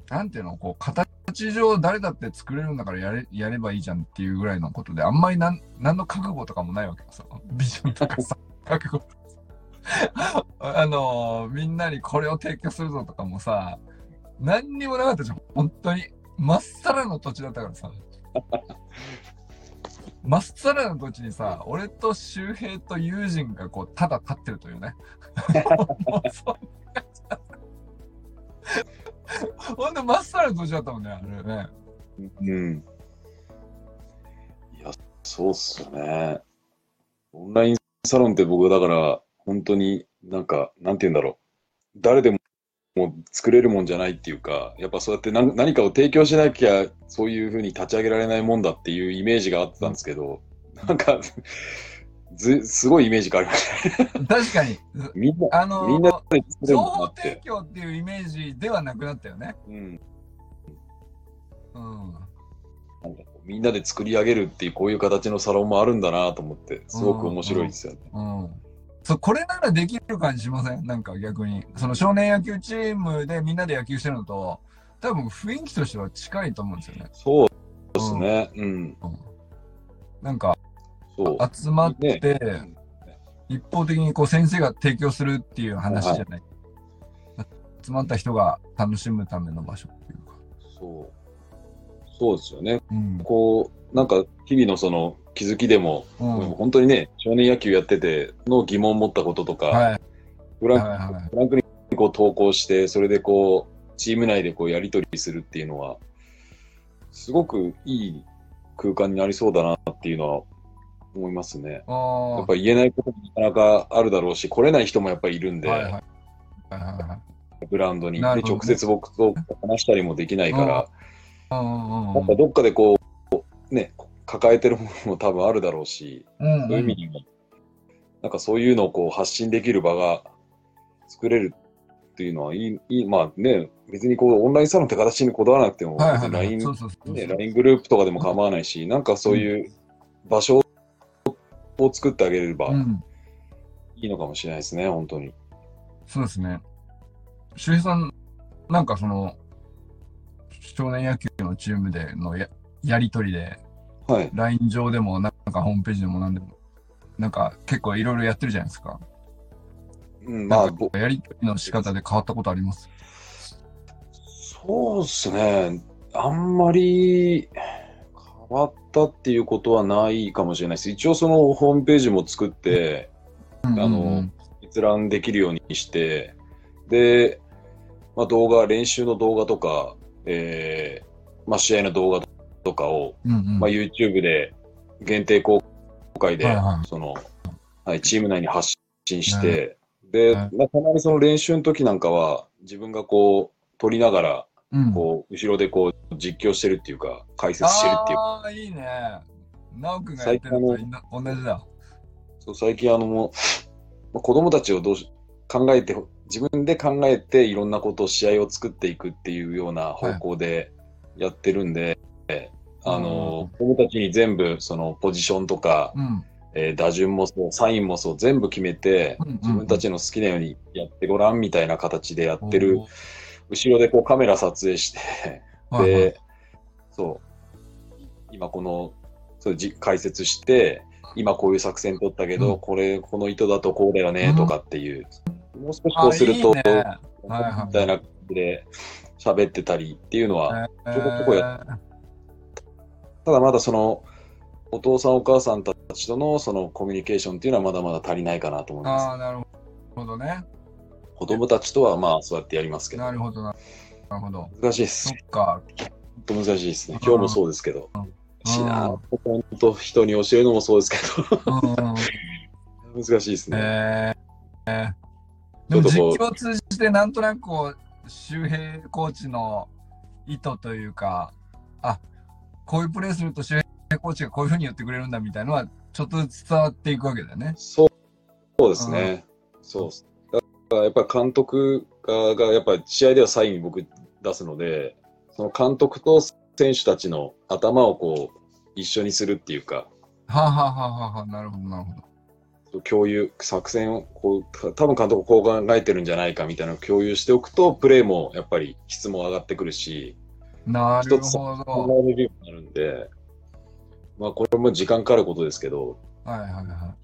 なんていうの、こう、形上誰だって作れるんだからやれやればいいじゃんっていうぐらいのことで、あんまりなん何の覚悟とかもないわけよ。そのビジョンとかさ、覚悟あのーみんなにこれを提供するぞとかもさ、何にもなかったじゃん。本当に。まっさらの土地だったからさ。まっさらの土地にさ、俺と周平と友人がこう、ただ立ってるというね。ほんとまっさらの土地だったもんね、あれね。うん。いや、そうっすよね。オンラインサロンって僕だから、本当になんか、なんて言うんだろう。誰でももう作れるもんじゃないっていうか、やっぱそうやって何何かを提供しなきゃ、そういうふうに立ち上げられないもんだっていうイメージがあったんですけど、なんか、ず、すごいイメージ変わりましたね。確かに。みんな、あのーみんなで作れる情もんだ報提。供っていうイメージではなくなったよね。うん。うん。なんかみんなで作り上げるっていうこういう形のサロンもあるんだなと思って、すごく面白いですよね。うん。そう、これならできる感じしません？なんか逆に。その少年野球チームでみんなで野球してるのと、多分雰囲気としては近いと思うんですよね。そうですね。うん。なんかそう。集まって、ね一方的にこう先生が提供するっていう話じゃない。集まった人が楽しむための場所っていうか。そう。そうですよね。うん。こう、なんか日々のその気づきでも、うんもう本当にね、少年野球やってての疑問を持ったこととか、はい。フランはいはいフランクにこう投稿して、それでこう、チーム内でこうやり取りするっていうのは、すごくいい空間になりそうだなっていうのは思いますね。やあっぱ言えないこともなかなかあるだろうし、来れない人もやっぱりいるんあ。で、はいはい。はいはいはい。グラウンドに。で、なるほどね直接僕と話したりもできないから、やっぱどっかでこう、ね、抱えてるものも多分あるだろうし、うん。そういう意味にも、なんかそういうのをこう発信できる場が作れるっていうのはいい、いいまあね、別にこうオンラインサロンって形にこだわらなくても。LINE グループとかでも構わないし、なんかそういう場所を作ってあげればうん。いいのかもしれないですね、本当に。そうですね。周平さん、なんかその、少年野球のチームでのややりとりで、はい。LINE 上でも、なんかホームページでもなんでも、なんか結構いろいろやってるじゃないですか。うん、まあ、やりとりの仕方で変わったことあります？そうですね。あんまり変わったっていうことはないかもしれないです。一応そのホームページも作って、あの閲覧できるようにして、で、まあ、動画、練習の動画とか、えーまあ、試合の動画とかを、うんうん。まあ、YouTube で限定公開で、はいはい。その、はい、チーム内に発信して、で、はいまあ、たまにその練習の時なんかは、自分がこう、撮りながら、うん。こう、後ろでこう、実況してるっていうか、解説してるっていうか、ああ、いいね。直くんがやってるの同じだ。そう最近あの、もうまあ子供たちをどうし考えて、自分で考えていろんなことを試合を作っていくっていうような方向でやってるんで、あの、子供たちに全部そのポジションとか、うん。えー打順もそう、サインもそう、全部決めて、うんうん自分たちの好きなようにやってごらんみたいな形でやってる。後ろでこうカメラ撮影して、はいはい。で、そう、今この、そうじ解説して、今こういう作戦取ったけど、うん。これ、この意図だとこうだよね、とかっていう、もう少しこあうすると、いいねはいはい。みたいな感じで喋ってたりっていうのは、えちょこちょこやただまだその、お父さんお母さんたちとのそのコミュニケーションっていうのはまだまだ足りないかなと思います。ああ、なるほどね。子供たちとはまあそうやってやりますけどな、るほどな。なるほど。難しいですそっ。か。本当難しいですね。今日もそうですけど。しなうん本当人に教えるのもそうですけど、難しいですね。えーえーでも実況を通じてなんとなくこう周平コーチの意図というかあこういうプレーすると周平コーチがこういうふうに言ってくれるんだみたいのはちょっとずつ伝わっていくわけだよね。そうそうですね。そう。だからやっぱり監督ががやっぱり試合ではサイン僕出すので、その監督と選手たちの頭をこう一緒にするっていうか、はあ、はあはあはあはあ、なるほどなるほど。共有、作戦をこう、多分監督こう考えてるんじゃないかみたいなのを共有しておくと、プレーもやっぱり質も上がってくるし、なる一つほど。考えれるようになるんで、まあこれも時間かかることですけど、はいはいは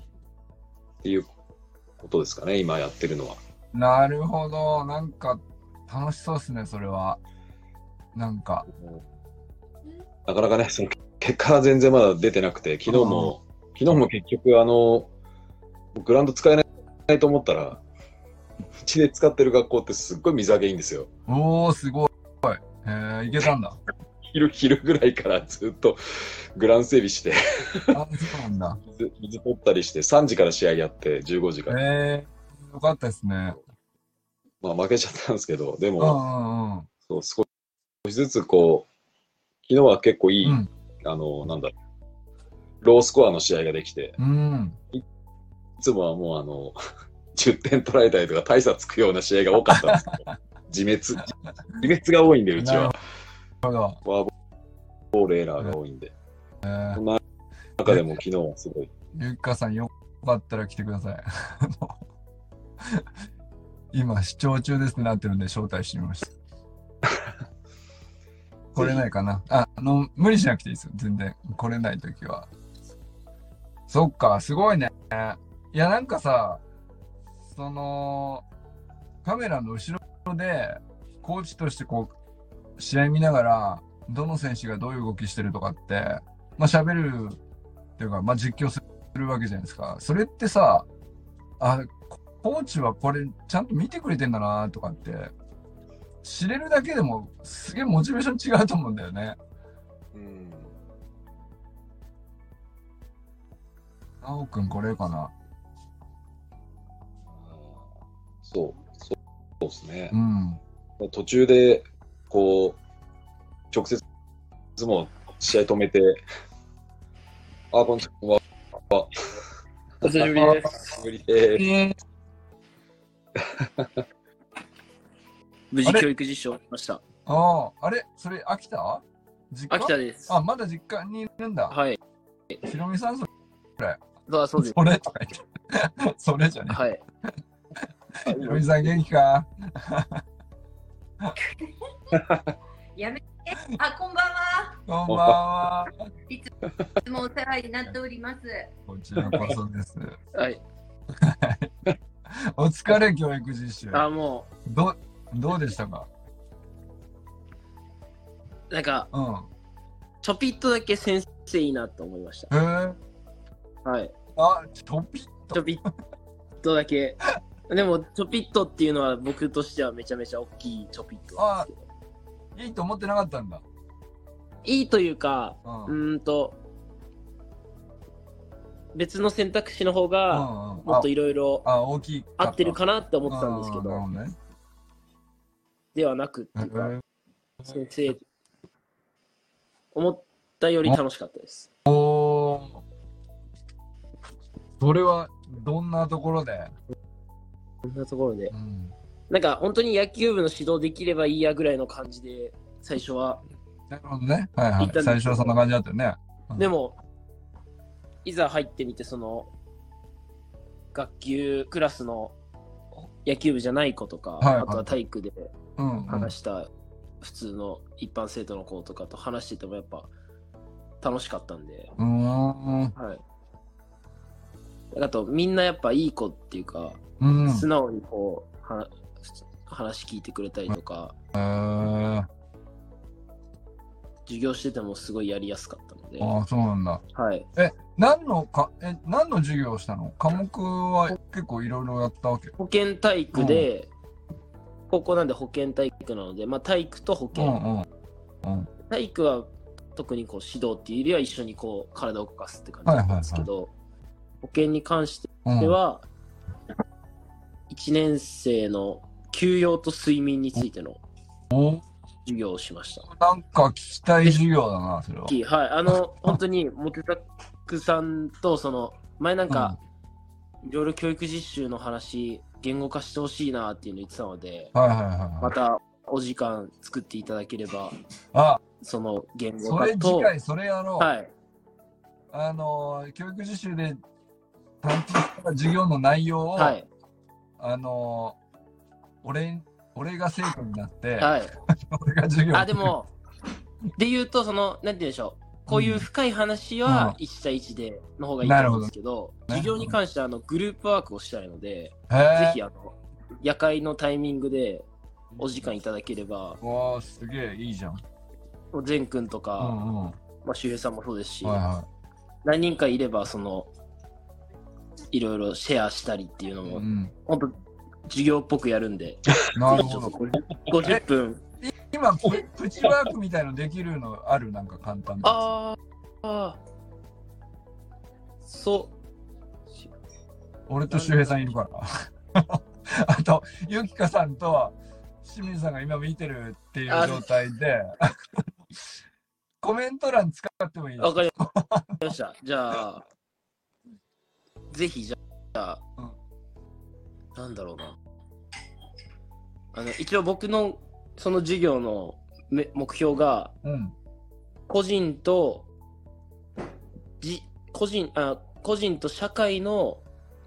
っていうことですかね、今やってるのは。なるほど。なんか、楽しそうですね、それは。なんか。なかなかね、その結果は全然まだ出てなくて、昨日も、昨日も結局、あの、グラウンド使えないと思ったら、うちで使ってる学校ってすっごい水揚げいいんですよ。おー、すごい。へえ、いけたんだ。昼、昼ぐらいからずっとグラウンド整備して、あ、そうなんだ。水水取ったりして、3時から試合やって、15時から。えー、よかったですね。まあ負けちゃったんですけど、でうんうも、んうん。そう少しずつこう、昨日は結構いい、うんあの、なんだろう、ロースコアの試合ができて、うん。いつもはもうあの、10点取られたりとか大差つくような試合が多かったんですけど、自滅、自滅が多いんで、うちは。フォアボールエラーが多いんで。えーそんな中でも昨日はすごい。ゆっかさんよかったら来てください。今、視聴中ですってなってるんで招待してみました。来れないかなあ、あの、無理しなくていいですよ。全然。来れないときは。そっか、すごいね。いや、なんかさ、その、カメラの後ろで、コーチとしてこう、試合見ながら、どの選手がどういう動きしてるとかって、まあ喋るっていうか、まあ実況するわけじゃないですか。それってさ、あ、コーチはこれちゃんと見てくれてんだなとかって、知れるだけでもすげえモチベーション違うと思うんだよね。うん。あおくんこれかな。そう、そうですねう。ん。途中で、こう、直接、もう試合止めて、あ、こんにちは。お久しぶりです。無理でえ 無事教育実習をしました。ああ、あれ？それ秋田？実家？秋田です。あ、まだ実家にいるんだ。はい。ひろみさん、それ、そうそうです。それとか言って。それじゃねはい。え。ひろみさん元気か？やめて。あ、こんばんは。こんばんは。いつもお世話になっております。こちらこそです。はい。お疲れ教育実習。あ、もどう、どうでしたか？う、なんか、うん。ちょぴっとだけ先生いいなと思いましえー、た。はい。あ、ちょぴっちょぴっとだけ。でも、ちょぴっとっていうのは僕としてはめちゃめちゃ大きいちょぴっとなんですけど。いいと思ってなかったんだ。いいというか、うん。ううんーんと、別の選択肢の方が、うん。もっといろいろあ、あ大きい。合ってるかなって思ってたんですけど。ではなくってえいうか、ー先生、思ったより楽しかったです。おーそれはどんなところで、こんなところで。うん、なんか本当に野球部の指導できればいいやぐらいの感じで、最初は。なるほどね。はいはい最初はそんな感じだったよね。うんでも、いざ入ってみて、その、学級クラスの野球部じゃない子とか、はいはいあとは体育で。話した普通の一般生徒の子とかと話しててもやっぱ楽しかったんで、うーん。はい。あと、みんなやっぱいい子っていうか、うん。素直にこう、は話聞いてくれたりとか、えー、授業しててもすごいやりやすかったので、ああ、そうなんだ。はい。何のか、え、何の授業をしたの？科目は結構いろいろやったわけ？保健体育で、高校なんで保健体育なので、まあ体育と保う健。んうん。体育は特にこう指導っていうよりは一緒にこう体を動かすって感じだったんですけど、保健に関してうん。は、1年生の休養と睡眠についてのお授業をしました。なんか聞きたい授業だな、それは。はい、あの、本当に、モテタックさんと、その、前なんか、いろいろ教育実習の話、言語化してほしいなっていうの言ってたので、はいはいはいはい。またお時間作っていただければ、あ、その言語それ化と、次回それやろう。はい、あのー、教育実習で担当した授業の内容を、はい、あのー、俺、俺が生徒になって、はい。俺が授業あ、でも、で言うと、その、なんて言うんでしょう。こういう深い話うんは1対1での方がいいと思うんですけど、なるほどね授業に関してはあのグループワークをしたいので。ぜひあの夜会のタイミングでお時間いただければ、わあ、すげえいいじゃん。もう善くんとうか、んうん。はまあ、周平さんもそうですし、いは何人かいれば、その、いろいろシェアしたりっていうのい。も、うん。本当授業っぽくやるんで、なるほど。50分。今プ、プチワークみたいのできるのある？なんか簡単なやあーあー、そう。つ。俺と周平さんいるから。あと、ゆきかさんと清水さんが今見てるっていう状態で、コメント欄使ってもいいですわかりました。じゃあ、ぜひじゃあ、うんなんだろうな。あの、一応僕のその授業のめ目標が、うん。個人と、じ、個人、あ、個人と社会の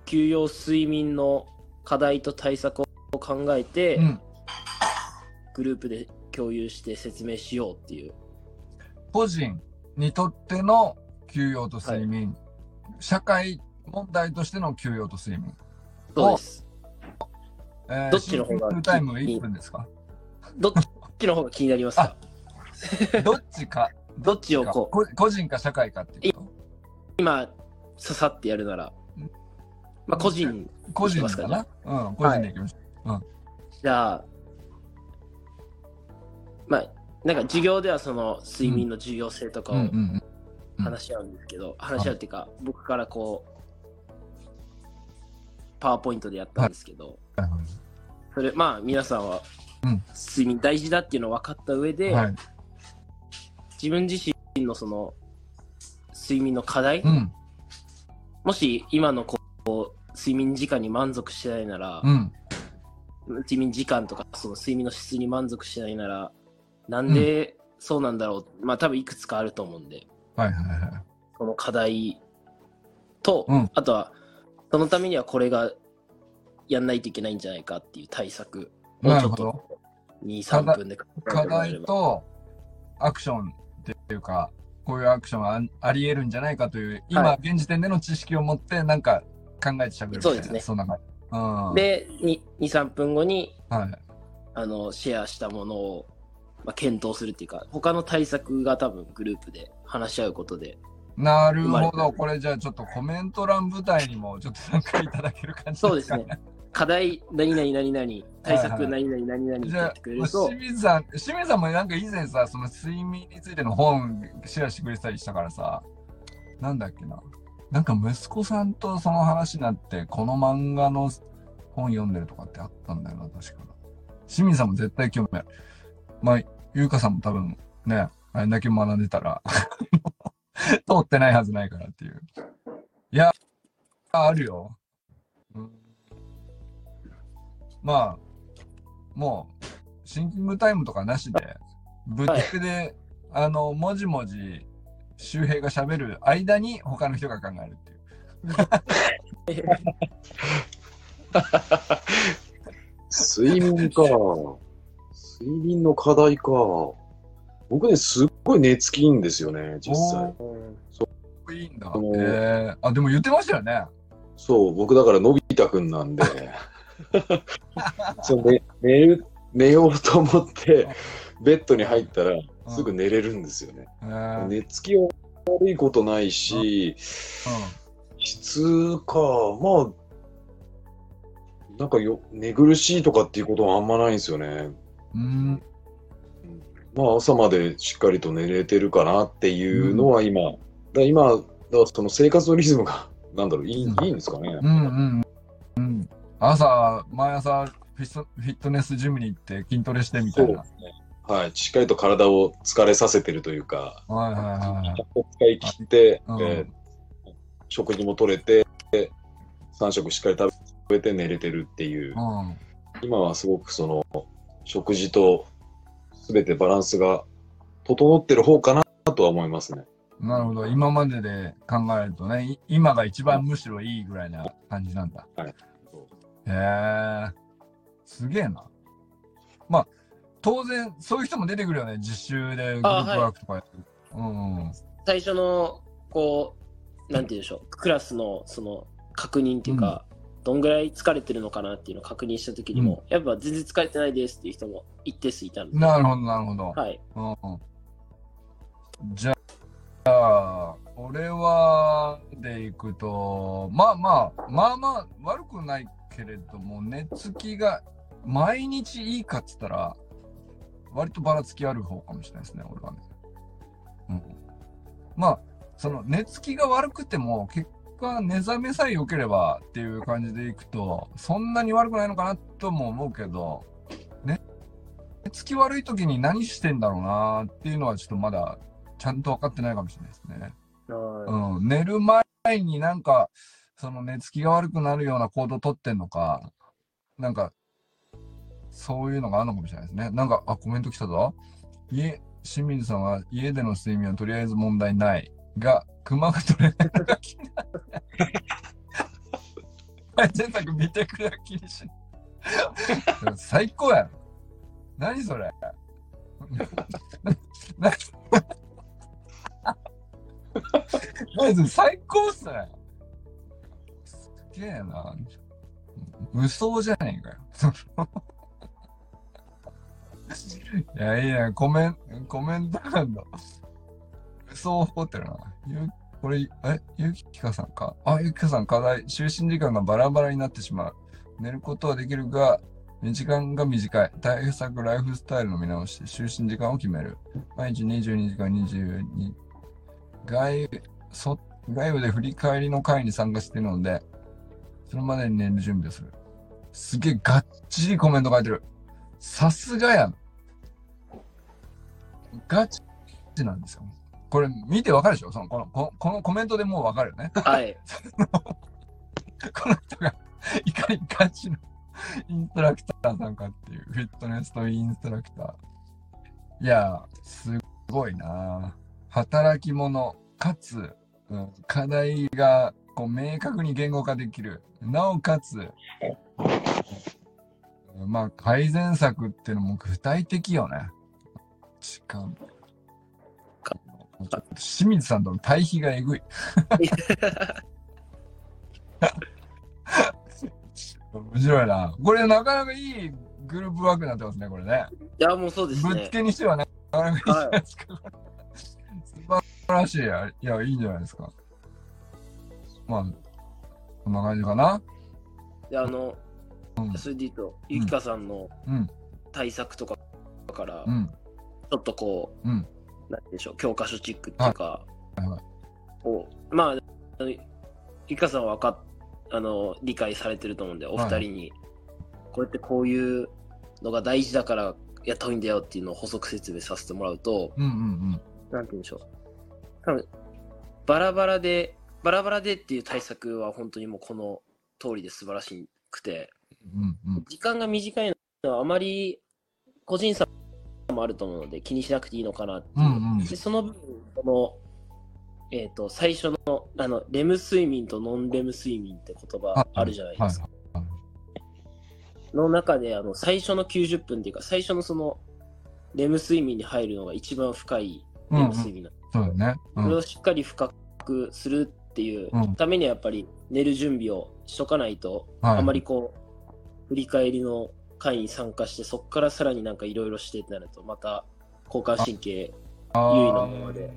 休養睡眠の課題と対策を考えて、うん。グループで共有して説明しようっていう。個人にとっての休養と睡眠、社会問題としての休養と睡眠。そうです。えー、どっちの方がタイム1分ですか？どっちの方が気になりますか？どっちか？どっちをこう？こ個人か社会かっていうと？今、ささってやるならうん、まあ、個人、個人いきますかうん、個人でいきましょじゃあ、まあ、なんか授業ではその睡眠の重要性とかう。うんをうんうん。うん話し合うんですけど、話し合うっていうか、僕からこう、パワーポイントでやったんですけど、それ、まあ、皆さんはうん、睡眠大事だっていうのを分かった上で、はい。自分自身のその、睡眠の課題、うん。もし今のこう、睡眠時間に満足してないなら、うん。睡眠時間とかその睡眠の質に満足してないならなんでそうなんだろう、まあ多分いくつかあると思うんではいはいはい。その課題と、うんあとはそのためにはこれがやんないといけないんじゃないかっていう対策をちょっ。と23分で課題とアクションっていうか、こういうアクションああり得るんじゃないかという、今、は現時点での知識を持って、なんか考えてしゃべるみたいな。そうですねそんな感じ。うん。で23分後にはい。あのシェアしたものを、まあ、検討するっていうか他の対策が多分グループで話し合うことでなるほど。これじゃあちょっとコメント欄舞台にもちょっと参加いただける感じそうですね。課題何々何々対はいはい策何々何々ってじゃあやってくれ、ると、清水さん、清水さんもなんか以前さ、その睡眠についての本シェアしてくれてたりしたからさ、なんだっけな。なんか息子さんとその話になって、この漫画の本読んでるとかってあったんだよな、確か。清水さんも絶対興味ある。まあ、ゆうかさんも多分ね、あれだけ学んでたら、通ってないはずないからっていう。いや、あるよ。うんまあ、もう、シンキングタイムとかなしで、ぶっつけで、あの、もじもじ、周平が喋る間に他の人が考えるっていう。睡眠か。睡眠の課題か。僕ね、すっごい寝つきいいんですよね、実際。おいいんだ。えー、あ、でも言ってましたよね。そう、僕だからのび太くんなんで、そう寝寝る寝ようと思って、ベッドに入ったらすぐ寝れるんですよね。えーうん寝つきは悪いことないし、質か、まあ、なんかよ寝苦しいとかっていうことはあんまないんですよね。うん。まあ朝までしっかりと寝れてるかなっていうのは今、だから今、だその生活のリズムが、なんだろう、いい,、うんいいんですかね。うんうんうん。朝、毎朝フィスト、フィットネスジムに行って筋トレしてみたいな。はい。しっかりと体を疲れさせてるというか、はいはいはい使い切って、うんえー食事も取れて、3食しっかり食べて寝れてるっていう、うん。今はすごくその、食事と全てバランスが整ってる方かなとは思いますね。なるほど。今までで考えるとね、い今が一番むしろいいぐらいな感じなんだ。はい。へえ。すげえな。まあ、当然、そういう人も出てくるよね。実習でグループワークとかやってる。最初の、こう、なんて言うんでしょう、クラスの、その、確認っていうか、どんぐらい疲れてるのかなっていうのを確認したときにも、やっぱ全然疲れてないですっていう人も一定数いたので、なるほど、なるほど。はい。うんうんじゃあ、俺は、でいくと、まあまあ、まあまあ、悪くないけれども、寝つきが毎日いいかっつったら、割とばらつきある方かもしれないですね、俺はね。うん。まあ、その寝つきが悪くても、結果目覚めさえ良ければっていう感じでいくと、そんなに悪くないのかなとも思うけど、寝つき悪い時に何してんだろうなっていうのはちょっとまだちゃんと分かってないかもしれないですね。はうん、寝る前になんか、その寝つきが悪くなるような行動をとってんのか、なんか、そういうのがあるのかもしれないですね。なんか、あ、コメント来たぞ。家、清水さんは家での睡眠はとりあえず問題ないが、熊が取れないのが気になる。はい、全作見てくれ気にしない。最高やん。何それ。何それ最高っすね。すげえな。無双じゃねえかよ。いや、いいね。コメンコメントなんだ。無双ホテルな。ゆこれ、え、ゆきかさんかあ、ゆきかさん課題。就寝時間がバラバラになってしまう。寝ることはできるが、時間が短い。対策ライフスタイルの見直し、就寝時間を決める。毎日22時間22。外、そ、外部で振り返りの会に参加しているので、それまでに寝る準備をする。すげえがっちりコメント書いてる。さすがやん。ガチなんですよ。これ見てわかるでしょ？そのこのここのコメントでもうわかるよね。い。はい。この人がいかにガチのインストラクターさんかっていう、フィットネスとインストラクター。いや、すごいな働き者、かつ、うん課題がこう明確に言語化できる。なおかつ、うんまあ、改善策っていうのも具体的よね。時間。清水さんとの対比がえぐい。面白いな。これなかなかいいグループワークになってますね、これね。いや、もうそうですぶっつね。けにしてはね、なかなかいいじゃないですか。素晴らしいや。いや、いいんじゃないですか。まあ、こんな感じかな。で、あの、うんそれで言うと、ゆきかさんのうん、対策とかから、ちうん、ょっとこう、うん。なんでしょう、教科書チックっていうか、はいはいをまあ、ゆきかさんはわかっあの理解されてると思うんで、お二人に、こうやってこういうのが大事だからやった方がいいんだよっていうのを補足説明させてもらうと、うん、うん、なんて言うんでしょう。多分バラバラで、バラバラでっていう対策は本当にもうこの通りで素晴らしくて、うん、うん。時間が短いのはあまり個人差もあると思うので気にしなくていいのかなっていう。うんうん。でその分、この、えっ、と、最初の、あの、レム睡眠とノンレム睡眠って言葉あるじゃないですか。はいの中で、あの、最初の90分っていうか、最初のその、レム睡眠に入るのが一番深いレム睡眠なんですそうだね。うん。それをしっかり深くするっていううん。ためにはやっぱり寝る準備をしとかないと、はい。あまりこう振り返りの会に参加してそこからさらになんかいろいろしてってなるとまた交感神経優位なままで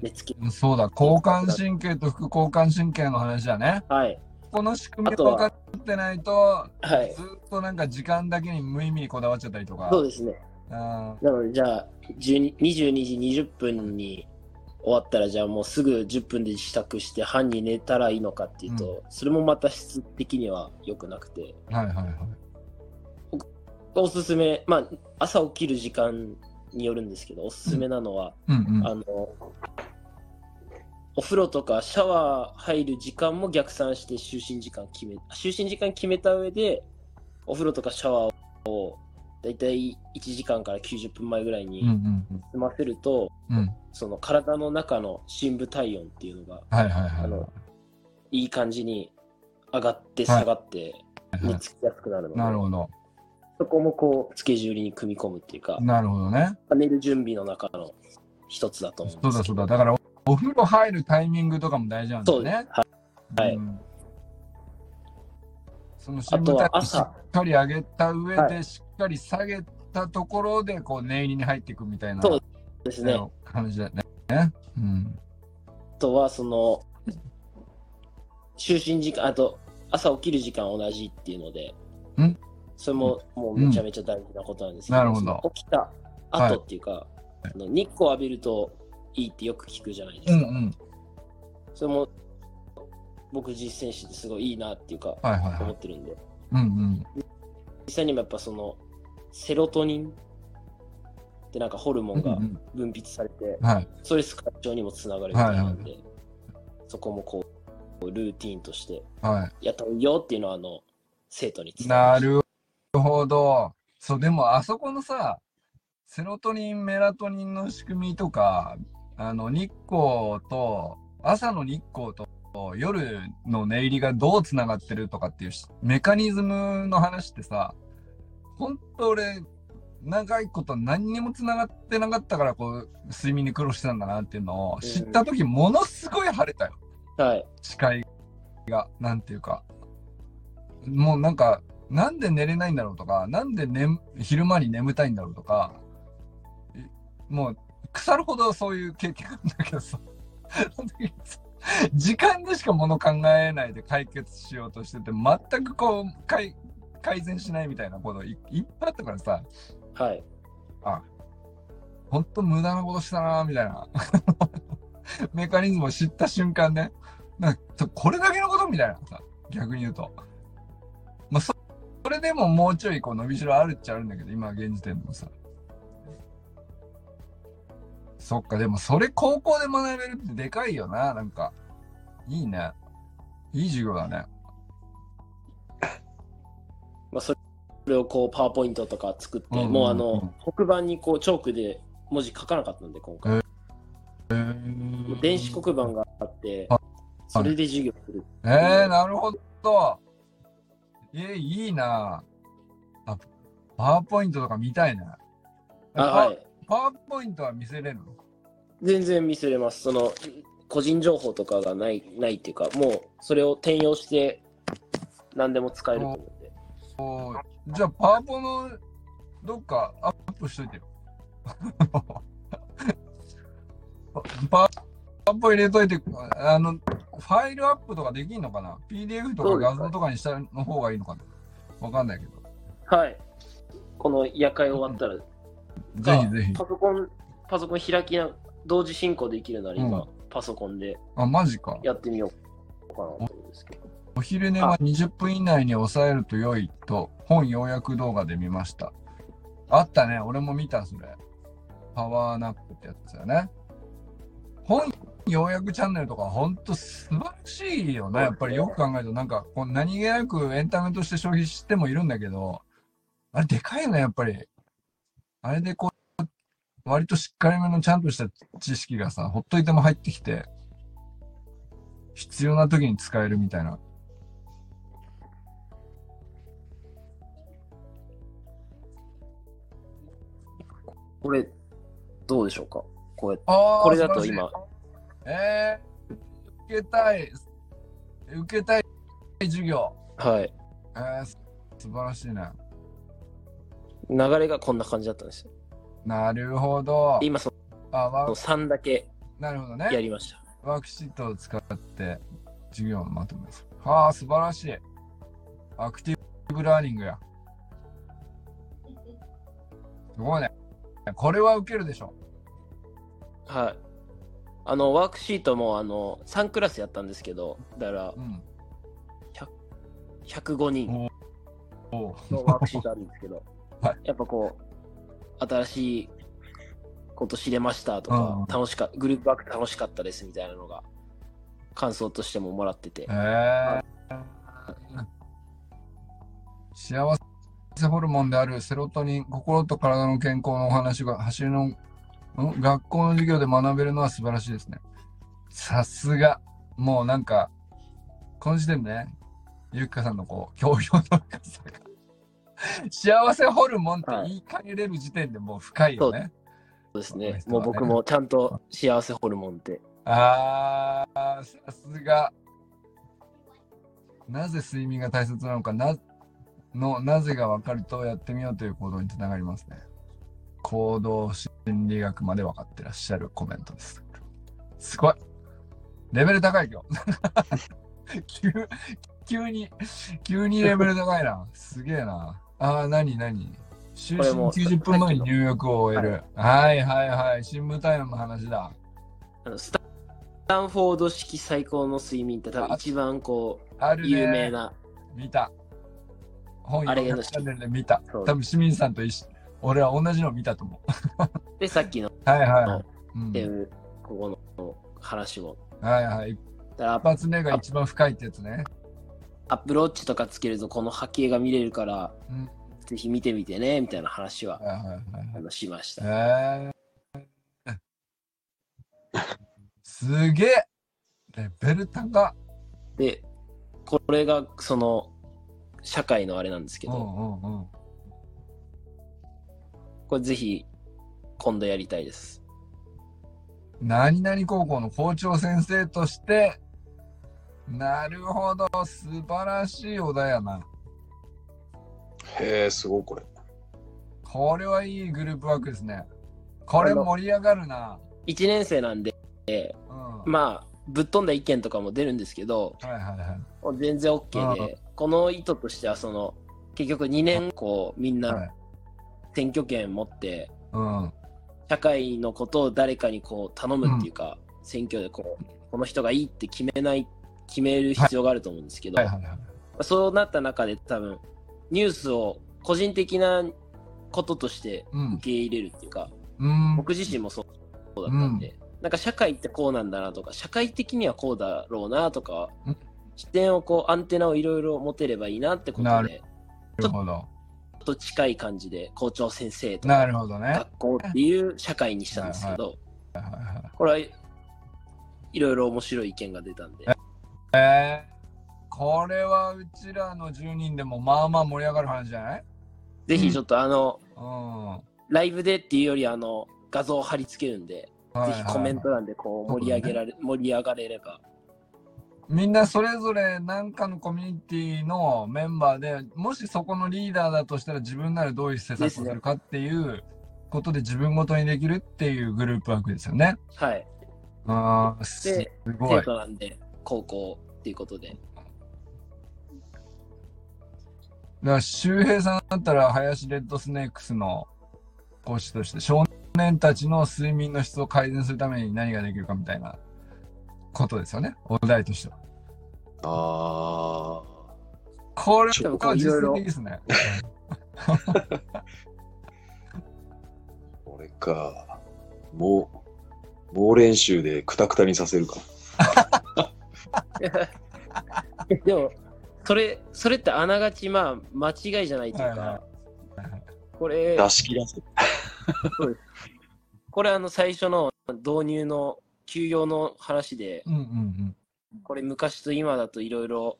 寝つきそうだ、交感神経と副交感神経の話だね。はい。この仕組みを分かってないと、はい。ずっとなんか時間だけに無意味にこだわっちゃったりとか。そうですね。あなのでじゃあ12 22時20分に終わったらじゃあもうすぐ10分で支度して半に寝たらいいのかっていうと、それもまた質的には良くなくて。ーはいはいはい。おすすめ、まあ、朝起きる時間によるんですけど、おすすめなのは、うんうん。あの、お風呂とかシャワー入る時間も逆算して就寝時間決め、就寝時間決めた上で、お風呂とかシャワーをだいたい1時間から90分前ぐらいうんうにん済ませると、うん。うん。その体の中の深部体温っていうのがはいはいはい。あのいい感じに上がって下がって寝つきやすくなるので、なるほど。そこもこうスケジュールに組み込むっていうか、なるほどね。寝る準備の中の一つだと思うんですけどそうだそうだ。だから、おお風呂入るタイミングとかも大事なんだ。よね。はい。はいうんその深部体温し朝っかり上げた上で、はしっかり下げたところでこう念入りに入っていくみたいなそうですね。感じだ。ねうん。あとは、その、就寝時間、あと、朝起きる時間同じっていうのでん、それももうめちゃめちゃ大事なことなんですけど、なるほど起きた後っていうか、あの日光浴びるといいってよく聞くじゃないですか。うんうん。それも僕実践しててすごいいいなっていうか、はいはいはい。思ってるんで、うんうん。実際にもやっぱその、セロトニンってなんかホルモンがうん分泌されて、うんはい。ストレス解消にもつながるみたいなんで、そこもこう、ルーティーンとしてはやったよっていうのは、あの、生徒に伝い。えましたなるほど。そう、でもあそこのさ、セロトニン、メラトニンの仕組みとか、あの、日光と、朝の日光と、夜の寝入りがどうつながってるとかっていうしメカニズムの話ってさ、本当俺、長いこと何にもつながってなかったから、こう、睡眠に苦労してたんだなっていうのを知ったとき、ものすごい晴れたよ。はい。視界が、なんていうか。もうなんか、なんで寝れないんだろうとか、なんで、ね、昼間に眠たいんだろうとか、いもう、腐るほどそういう経験なんだけどさ、時間でしかもの考えないで解決しようとしてて、全くこう、改改善しないみたいなこといいっぱいあったからさ、はい。ほんと無駄なことしたなみたいな。メカニズムを知った瞬間ね。なんかこれだけのこと？みたいなさ、逆に言うと。まあ、そそれでももうちょいこう伸びしろあるっちゃあるんだけど、今現時点でもさ。そっか、でもそれ高校で学べるってでかいよな、なんか。いいね。いい授業だね。まあ、それをこう、パワーポイントとか作って、うんうんうんもうあの、黒板にこう、チョークで文字書かなかったんで、今回。もう電子黒板があっては、それで授業する。えー、なるほど。えー、いいなあ、パワーポイントとか見たいな。あ、はい。パワーポイントは見せれるの？全然見せれます。その、個人情報とかがない、ないっていうか、もう、それを転用して、何でも使えると思うんで。おーじゃあ、パワポのどっかアップしといてよ。パ ワポ入れといて、あの、ファイルアップとかできんのかな ?PDF とか画像とかにしたの方がいいのかな？わかんないけど。はい。この夜会終わったら、ぜひぜひ。パソコン、パソコン開きな、同時進行できるなら今、うパソコンであ、マジか。やってみようかなと思うんですけど。お昼寝は20分以内に抑えると良いと本要約動画で見ました。あったね。俺も見た、それ。パワーナップってやつだよね。本要約チャンネルとかほんと素晴らしいよね。やっぱりよく考えると、なんかこう何気なくエンタメとして消費してもいるんだけど、あれでかいよね、やっぱり。あれでこう、割としっかりめのちゃんとした知識がさ、ほっといても入ってきて、必要な時に使えるみたいな。これ、どうでしょうか？こうやって。これだと今、えー、受けたい、受けたい授業。はい。えー、す素晴らしいね。流れがこんな感じだったんですよ。なるほど。今、その3だけなるほどやね。りました。ワークシートを使って授業をまとめます。はあ、素晴らしい。アクティブラーニングや。すごいね。これは受けるでしょ。はい。あの、ワークシートも、あの、3クラスやったんですけど、だからう、ん。105人のワークシートあるんですけど、はい。やっぱこう、新しいこと知れましたとうん。か、楽しかグループワーク楽しかったですみたいなのが、感想としてももらってて。え、ー、幸せホルモンであるセロトニン、心と体の健康のお話が走りのん学校の授業で学べるのは素晴らしいですね。さすが。もうなんか、この時点でね、ゆきかさんのこう、教養の深さが。幸せホルモンって言い換えれる時点でもう深いよね。そうですね。ねもう僕もちゃんと幸せホルモンってあー、さすが。なぜ睡眠が大切なのか、な、の、なぜが分かるとやってみようという行動につながりますね。行動心理学まで分かってらっしゃるコメントです。すごい。レベル高い今日。急、急に、急にレベル高いな。すげえな。あー、なになに就寝90分前に入浴を終える。はいはいはい。深部体温の話だ。あのスタンフォード式最高の睡眠って多分一番こある有名な。見た。本あれ読むチャンネルで見た。多分清水さんと一緒。俺は同じの見たと思で、さっきのう。はいはいはい。うんっていう、ここの話も。はいはい。だから一発目が一番深いってやつね。アップローチとかつけるとこの波形が見れるから、うんぜひ見てみてねみたいな話ははいはいしました。すげえレベル高っ。で、これがその社会のあれなんですけど、うんうんうん。これぜひ今度やりたいです。何々高校の校長先生として、なるほど、素晴らしいお題やな。へえ、すごいこれ。これはいいグループワークですね。これ盛り上がるな。1年生なんで、うん。はいまあ、ぶっ飛んだ意見とかも出るんですけど、はいはい。全然 OK で、この意図としては、その、結局2年こうみんはない選挙権持って、うん。社会のことを誰かにこう頼むっていうか、選挙でこう、この人がいいって決めない、決める必要があると思うんですけど。そうなった中で多分、ニュースを個人的なこととしてうん受。け入れるっていうか、うん。僕自身もそうだったんで、なんか社会ってこうなんだなとか、社会的にはこうだろうなとかうん、視点をこう、アンテナをいろいろ持てればいいなってことで、なるほど。と近い感じで校長先生となかるほどね。学校っていう社会にしたんですけど、はいはいはいこれはいろいろ面白い意見が出たんで、えー、これはうちらの10人でもまあまあ盛り上がる話じゃない？ぜひちょっとあの、うん。はライブでっていうよりあの、画像を貼り付けるんで、いはいぜひコメント欄でこう盛り上げられ、盛り上がれれば。みんなそれぞれ何かのコミュニティのメンバーでもしそこのリーダーだとしたら自分ならどういう施策をするかっていうことで自分ごとにできるっていうグループワークですよね。はい。ああ、すでごい生。徒なんで、高校っていうことで。だから周平さんだったら林レッドスネークスの講師として少年たちの睡眠の質を改善するために何ができるかみたいなことですよね。お題としては。あこれちょは実践的ですね。あ、これか。もう、猛練習でクタクタにさせるか。でも、それ、それってあながちまあ間違いじゃないというはいはか、これ、出し切らせる。これあの最初の導入の休養の話で、うんうんうん。これ昔と今だといろいろ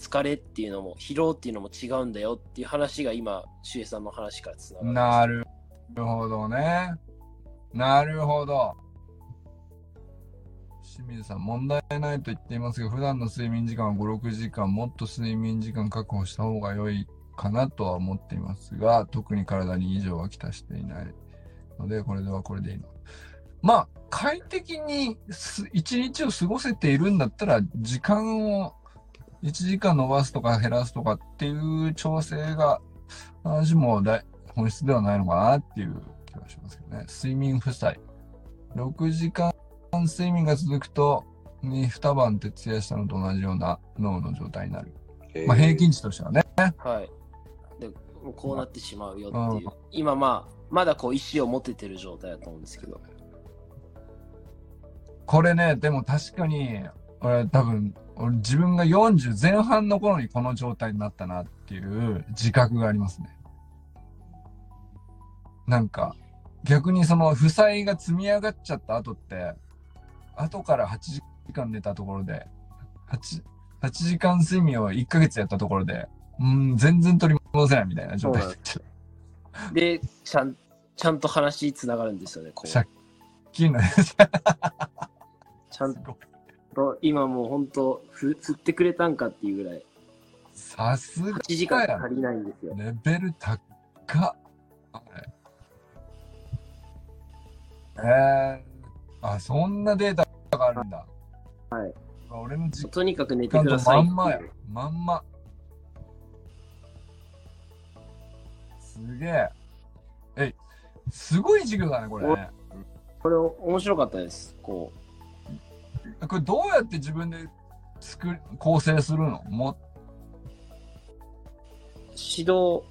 疲れっていうのも疲労っていうのも違うんだよっていう話が今、周平さんの話からつながる。なるほどね。なるほど。清水さん、問題ないと言っていますが、普段の睡眠時間は5、6時間、もっと睡眠時間確保した方が良いかなとは思っていますが、特に体に異常はきたしていないので、これではこれでいいの。まあ、快適にす一日を過ごせているんだったら、時間を1時間伸ばすとか減らすとかっていう調整が、話も大本質ではないのかなっていう気がしますけどね。睡眠負債。6時間睡眠が続くと、に2晩徹夜したのと同じような脳の状態になる。えーまあ平均値としてはね。はい。で、もうこうなってしまうよっていううん。今まあ、まだこう意思を持ててる状態だと思うんですけど。これね、でも確かに、俺多分、俺自分が40前半の頃にこの状態になったなっていう自覚がありますね。なんか、逆にその負債が積み上がっちゃった後って、後から8時間寝たところで、8、8時間睡眠を1ヶ月やったところで、うん、全然取り戻せないみたいな状態になっちゃうで、ちゃん、ちゃんと話つながるんですよね、こう。借金のちゃんと今もう本当ふ振ってくれたんかっていうぐらいさすが8時間足りないんですよ。レベル高っ。えー、あ、そんなデータがあるんだ。はい。俺の実とにかく寝てください。まんまや。まんま。すげえ。え、すごい授業だね、これね。これ面白かったです。ここれどうやって自分で作り構成するの？もう指導。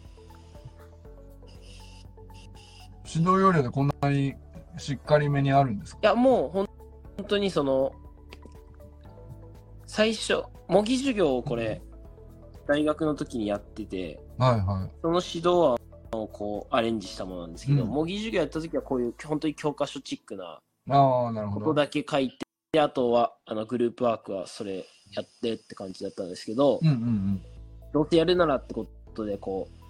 指導要領でこんなにしっかりめにあるんですか？いやもうほん本当にその最初模擬授業をこれ大学の時にやっててはいはい。その指導案をこうアレンジしたものなんですけど、うん。模擬授業やった時はこういう本当に教科書チックな。ことだけ書いてであとはあのグループワークはそれやってって感じだったんですけど、うんうんうん。どうせやるならってことでこう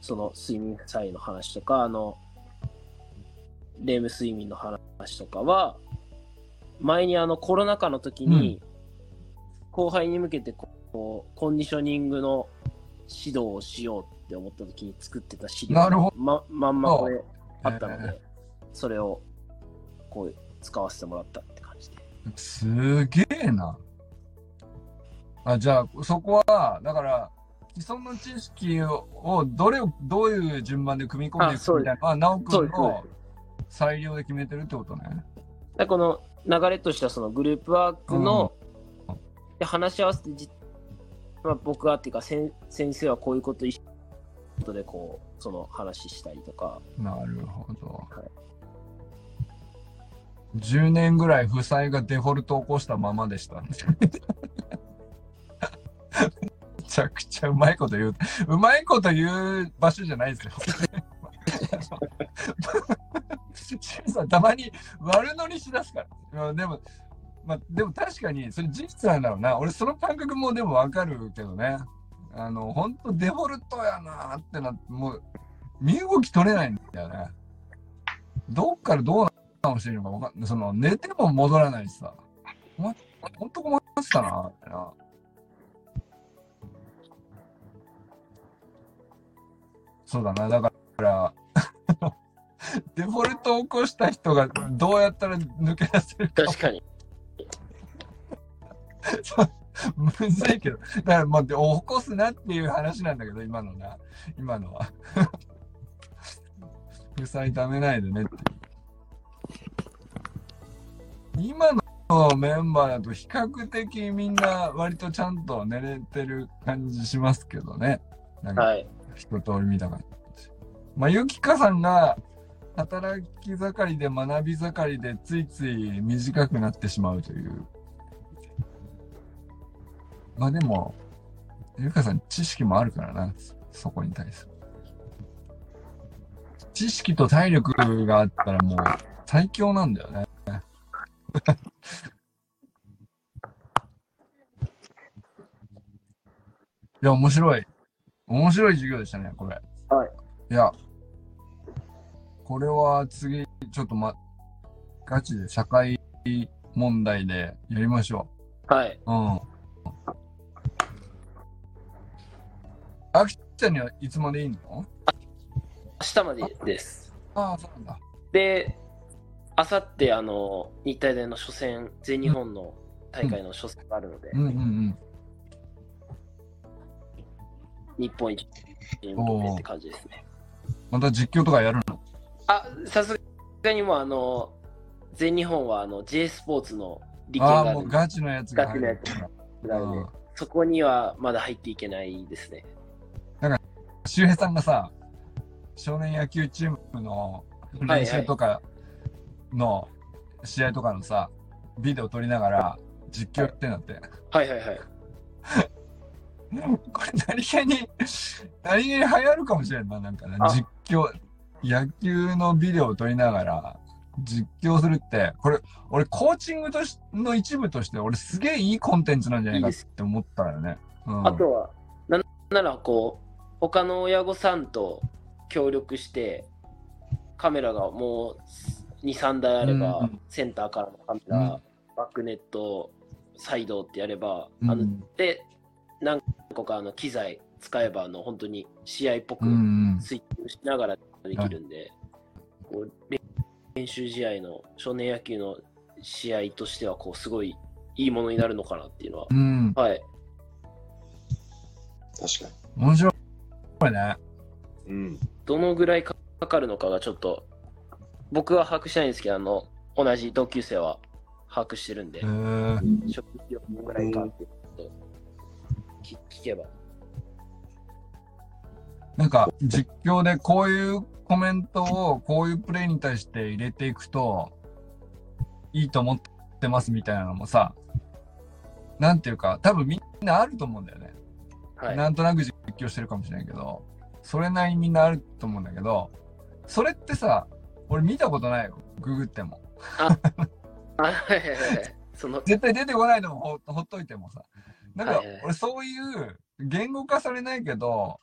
その睡眠負債の話とかあのレーム睡眠の話とかは前にあのコロナ禍の時に後輩に向けてこうコンディショニングの指導をしようって思った時に作ってた資料なるほどままんまこれあったのえでそれをこう使わせてもらった。すげえな。あ、じゃあ、そこは、だから、既存の知識ををどれを、どういう順番で組み込んでいくみたいなのは、直そうですそうくんの裁量で決めてるってことね。でこの流れとしてはそのグループワークの、で話し合わせてじ、まあ、僕はっていうか先先生はこういうこと一緒でこうその話したりとかなるほど。はい10年ぐらい負債がデフォルト起こしたままでした。めちゃくちゃうまいこと言う。うまいこと言う場所じゃないですよ。シさん、たまに悪乗りしだすから。でも、まあ、でも確かに、それ事実なんだろうな。俺、その感覚もでもわかるけどね。あの、本当デフォルトやなってなって、もう、身動き取れないんだよね。どっからどうな直していいのかわかんない。その、寝ても戻らないしさ。お前、本当困ってたな、ってな。そうだな、だから、デフォルトを起こした人がどうやったら抜け出せるか確かに むずいけど、だからまあ、で起こすなっていう話なんだけど、今のな、今のは。負債ためないでねっていう。今のメンバーだと比較的みんな割とちゃんと寝れてる感じしますけどね。なんかはい一通り見た感じ。まあ、ゆきかさんが働き盛りで学び盛りでついつい短くなってしまうという。まあでも、ゆきかさん知識もあるからな、そそこに対する。知識と体力があったらもう最強なんだよね。いや、面白い。面白い授業でしたね、これ。はい。いや、これは次、ちょっとま、ガチで社会問題でやりましょはい。う。うん。あきちゃんにはいつまでいいの？明日までです。ああ、そうなんだ。で、あさって、あの、日体大の初戦、全日本の大会の初戦があるので、うんうんうん。日本一に向けてって感じですね。また実況とかやるの？あ、さすがにもう、あの、全日本は、あの、J スポーツの利権ああ、もうガチのやつが入るガチ。のでうん、そこにはまだ入っていけないですね。周平さんがさ、少年野球チームの練習とかの試合とかのさ、ビデオ撮りながら実況やってんだって。はいはいはい。これ何気に、何気に流行るかもしれんな、なんかねあ。実況、野球のビデオを撮りながら実況するって、これ、俺コーチングとしの一部として、俺すげえいいコンテンツなんじゃないかって思ったよね。うん、あとは、なんならこう、他の親御さんと協力して、カメラがもう23台あれば、うんセンターからのカメラ、うんバックネットサイドってやれば、うんあので何個かあの機材使えばあの本当に試合っぽく。スイッチしながらできるんで、こう練練習試合の少年野球の試合としてはこうすごいいいものになるのかなっていうのは、うん。はい、確か面白いね。に。うん。どのぐらいかかるのかがちょっと僕は把握してないんですけどあの同じ同級生は把握してるんでらいかって聞聞けば。なんか実況でこういうコメントをこういうプレイに対して入れていくといいと思ってますみたいなのもさ、なんていうか多分みんなあると思うんだよね。はい、なんとなく実況してるかもしれないけど、それなりにみんなあると思うんだけど、それってさ、俺見たことないよ。ググっても。あはいはいはいはいその絶対出てこないのもほほっといてもさ。なんか俺そういう言語化されないけど、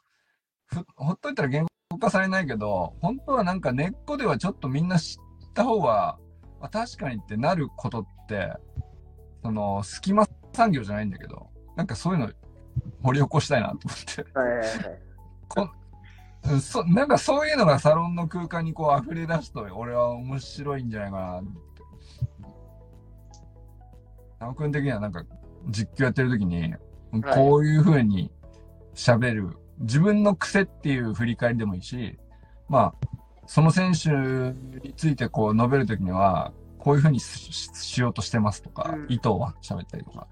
ふほっといたら言語化されないけど、本当はなんか根っこではちょっとみんな知った方が、あ確かにってなることって、その、隙間産業じゃないんだけど、なんかそういうの掘り起こしたいなと思って。はいはいはいうんそなんかそういうのがサロンの空間にこう溢れ出すと俺は面白いんじゃないかなって。直君的にはなんか実況やってる時に、こういう風に喋る、自分の癖っていう振り返りでもいいし、まあ、その選手についてこう述べる時には、こういう風にししようとしてますとか、うん意図は喋ったりとか。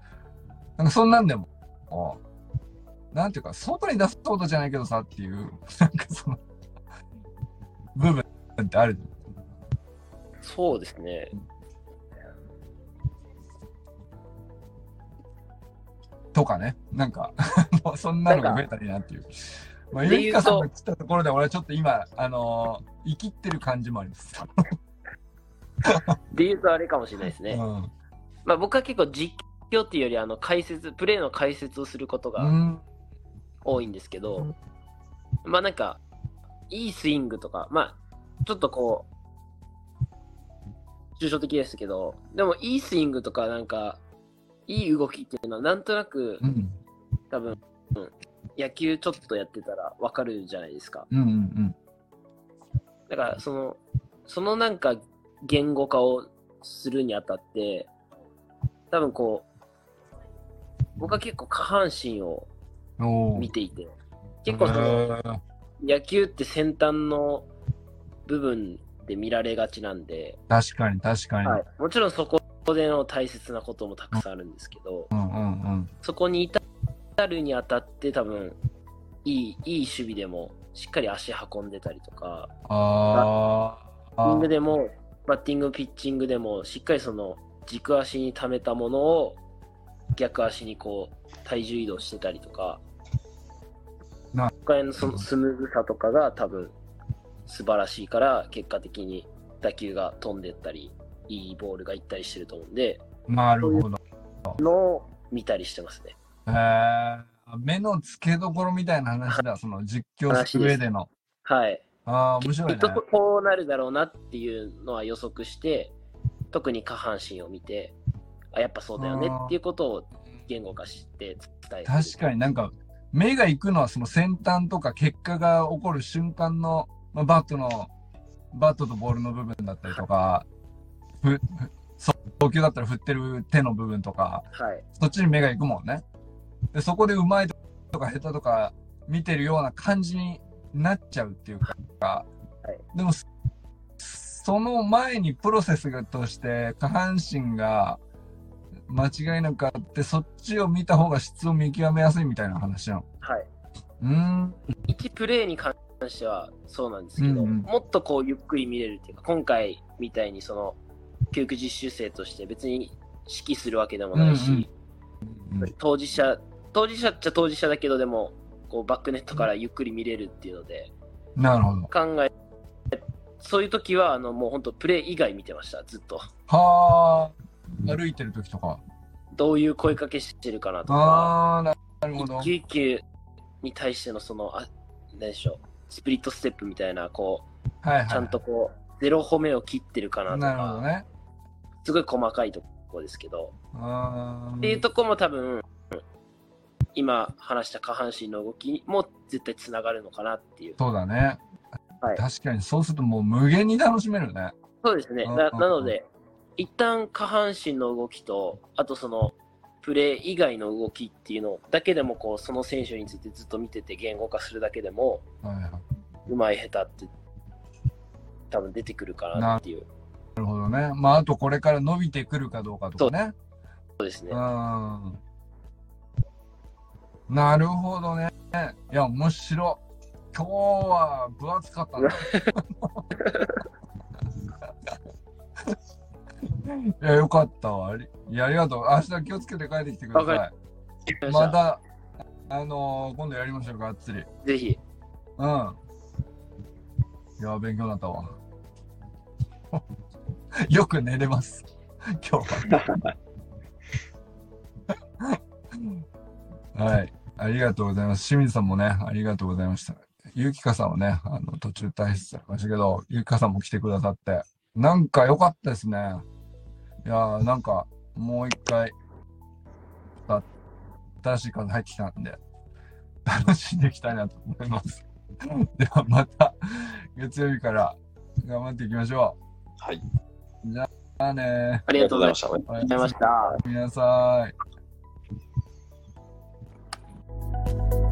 なんかそんなんでも、なんていうか、外に出すことじゃないけどさっていう、なんかその、部分ってあるじそうですね。とかね。なんか、もうそんなのが増えたらいいなっていう。まあ、ゆりかさんが来たところで俺はちょっと今、あのー生きってる感じもあります。で言うとあれかもしれないですね。うん。まあ僕は結構実況っていうよりあの解説、プレーの解説をすることがうん。多いんですけど、まあなんか、いいスイングとか、まあ、ちょっとこう、抽象的ですけど、でもいいスイングとかなんか、いい動きっていうのはなんとなくうん。多分、うん野球ちょっとやってたらわかるじゃないですか。うんうんうん。だからその、そのなんか言語化をするにあたって、多分こう、僕は結構下半身を見ていて、結構その、野球って先端の部分で見られがちなんで、確かに確かに。はい、もちろんそこでの大切なこともたくさんあるんですけど、うんうんうん。そこに至るにあたって多分いいいい守備でもしっかり足運んでたりとか、バッティングあ。でもバッティングピッチングでもしっかりその軸足に溜めたものを逆足にこう体重移動してたりとか、な他へのそのスムーズさとかが多分素晴らしいから結果的に打球が飛んでったりいいボールが行ったりしてると思うんでなるほど。のを見たりしてますね。へー目の付けどころみたいな話だ、その実況する上での。はい。ああ、面白いねきっ。とこうなるだろうなっていうのは予測して特に下半身を見てあやっぱそうだよねっていうことを言語化して伝えて確かになんか、目が行くのはその先端とか結果が起こる瞬間の、まあ、バットの、バットとボールの部分だったりとか、ふ、ふ送球だったら振ってる手の部分とか、はいそっちに目が行くもんね。で、そこでうまいとか下手とか見てるような感じになっちゃうっていうか、いでも、そその前にプロセスがとして下半身が間違いなくあって、そっちを見た方が質を見極めやすいみたいな話なの。はいうーん。一プレーに関してはそうなんですけど、うんうんもっとこうゆっくり見れるっていうか今回みたいにその教育実習生として別に指揮するわけでもないし、うんうん当事者当事者っちゃ当事者だけどでもこうバックネットからゆっくり見れるっていうのでなるほど。考えそういう時はあのもう本当プレー以外見てましたずっとはあ、歩いてる時とか。どういう声かけしてるかなとかああ、なるほど。一球一球に対してのそのあ何でしょうスプリットステップみたいなこうはいはい。ちゃんとこうゼロ歩目を切ってるかなとなるほどか、ね。すごい細かいところですけど、うーんっていうとこも多分、今話した下半身の動きも絶対つながるのかなっていう。そうだね。はい確かにそうするともう無限に楽しめるね。そうですね。うんなうんなので、一旦下半身の動きと、あとその、プレー以外の動きっていうのだけでもこうその選手についてずっと見てて言語化するだけでも。うまい下手って多分出てくるかなっていうなるほどね。まあ、あとこれから伸びてくるかどうかとかね。そうですねう。ん。なるほどね。いや、面白い。今日は分厚かったな。いや、よかったわ。ありいや、ありがとう。明日気をつけて帰ってきてくだわさい。また、あのー今度やりましょう、がっつり。ぜひ、うん。いや、勉強になったわ。よく寝れます。今日は。はい。ありがとうございます。清水さんもね、ありがとうございました。ゆきかさんはね、あの、途中退出されましたけど、ゆきかさんも来てくださって、なんか良かったですね。いやー、なんか、もう一回、新しい風入ってきたんで、楽しんでいきたいなと思います。ではまた、月曜日から頑張っていきましょう。はい。じゃあね。ありがとうございました。ありがとうございました。皆さん。